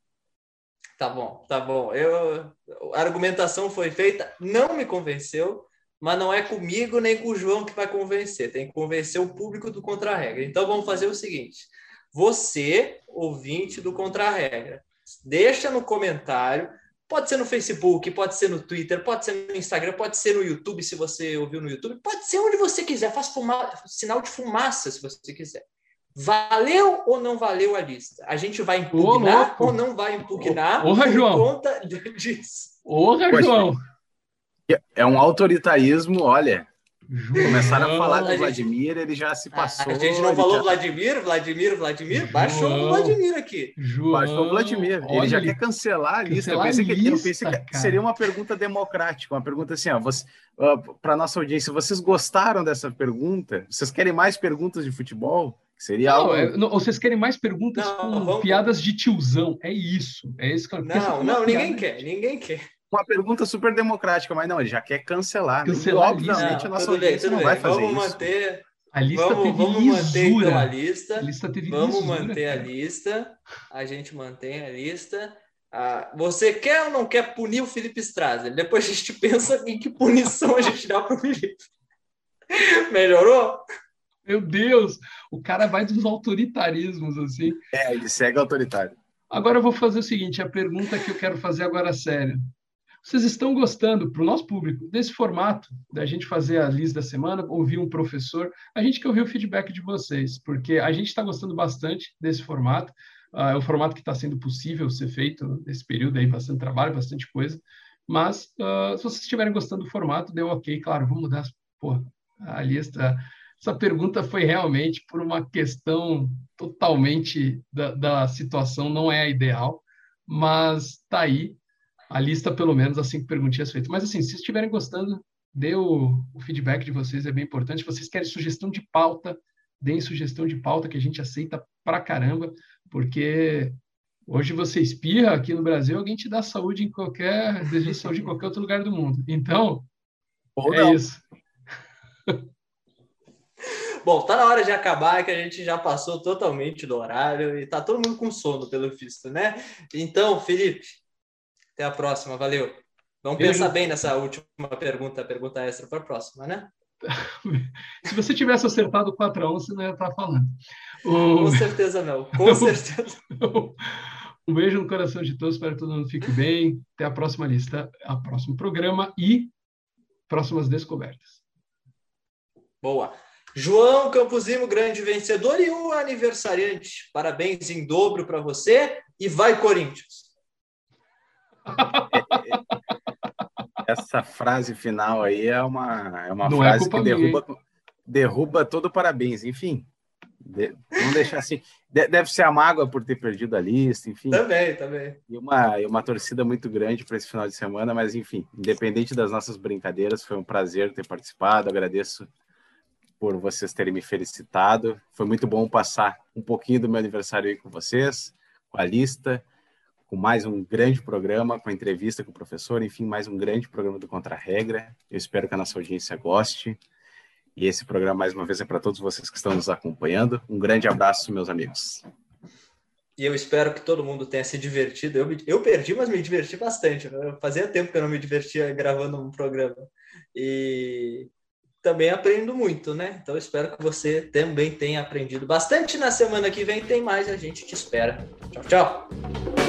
Tá bom, tá bom. Eu, a argumentação foi feita, não me convenceu, mas não é comigo nem com o João que vai convencer. Tem que convencer o público do contra-regra. Então vamos fazer o seguinte: você, ouvinte do Contra-Regra. Deixa no comentário, pode ser no Facebook, pode ser no Twitter, pode ser no Instagram, pode ser no YouTube, se você ouviu no YouTube, pode ser onde você quiser, faz fuma... sinal de fumaça, se você quiser. Valeu ou não valeu a lista? A gente vai impugnar Ô, ou não vai impugnar Ô, por João. conta disso. Porra, João! É um autoritarismo, olha, Começaram a falar do Vladimir, ele já se passou. A gente não falou já... Vladimir, Vladimir, Vladimir. João, Baixou o Vladimir aqui. João, Baixou o Vladimir. Ele já quer cancelar a lista. eu pensei, que, lista, eu pensei que seria uma pergunta democrática, uma pergunta assim, uh, para nossa audiência, vocês gostaram dessa pergunta? Vocês querem mais perguntas de futebol? Seria não, algo... é, não, vocês querem mais perguntas não, com vamos... piadas de tiozão? É isso. É isso que eu... Não, não, ninguém quer, ninguém quer uma pergunta super democrática, mas não, ele já quer cancelar. Né? Cancelar obviamente, não, a nossa audiência não vai fazer vamos isso. Manter, a lista vamos, teve vamos manter então a lista. A lista teve vamos lisura, manter cara. a lista. A gente mantém a lista. Ah, você quer ou não quer punir o Felipe Strasser? Depois a gente pensa em que punição a gente dá para o Felipe. Melhorou? Meu Deus, o cara vai dos autoritarismos assim. É, ele segue autoritário. Agora eu vou fazer o seguinte, a pergunta que eu quero fazer agora sério. Vocês estão gostando, para o nosso público, desse formato, da gente fazer a lista da semana, ouvir um professor? A gente quer ouvir o feedback de vocês, porque a gente está gostando bastante desse formato. Uh, é o formato que está sendo possível ser feito nesse período aí, bastante trabalho, bastante coisa. Mas, uh, se vocês estiverem gostando do formato, deu ok, claro, vamos mudar pô, a lista. Essa pergunta foi realmente por uma questão totalmente da, da situação, não é a ideal, mas tá aí a lista, pelo menos, as cinco perguntinhas feitas. Mas, assim, se estiverem gostando, dê o, o, feedback de vocês, é bem importante. Se vocês querem sugestão de pauta, deem sugestão de pauta que a gente aceita pra caramba, porque hoje você espirra aqui no Brasil, alguém te dá saúde em qualquer, desejo saúde em qualquer outro lugar do mundo. Então, Ou é não. isso. Bom, tá na hora de acabar, que a gente já passou totalmente do horário e tá todo mundo com sono, pelo visto, né? Então, Felipe, até a próxima, valeu. Vamos Beijo. pensar bem nessa última pergunta, pergunta extra para a próxima, né? Se você tivesse acertado 4 a 1, você não ia estar falando. O... Com certeza não, com certeza. um beijo no coração de todos, espero que todo mundo fique bem. Até a próxima lista, a próximo programa e próximas descobertas. Boa. João Campuzimo, grande vencedor e um aniversariante. Parabéns em dobro para você e vai Corinthians. Essa frase final aí é uma, é uma Não é frase é que derruba, derruba todo parabéns. Enfim, de, vamos deixar assim. De, deve ser a mágoa por ter perdido a lista, enfim. Também, também. E uma, e uma torcida muito grande para esse final de semana, mas enfim, independente das nossas brincadeiras, foi um prazer ter participado. Agradeço por vocês terem me felicitado. Foi muito bom passar um pouquinho do meu aniversário aí com vocês, com a lista com mais um grande programa, com a entrevista com o professor, enfim, mais um grande programa do Contra-Regra. Eu espero que a nossa audiência goste. E esse programa, mais uma vez, é para todos vocês que estão nos acompanhando. Um grande abraço, meus amigos. E eu espero que todo mundo tenha se divertido. Eu, eu perdi, mas me diverti bastante. Né? Fazia tempo que eu não me divertia gravando um programa. E também aprendo muito, né? Então espero que você também tenha aprendido bastante. Na semana que vem tem mais, a gente te espera. Tchau, tchau.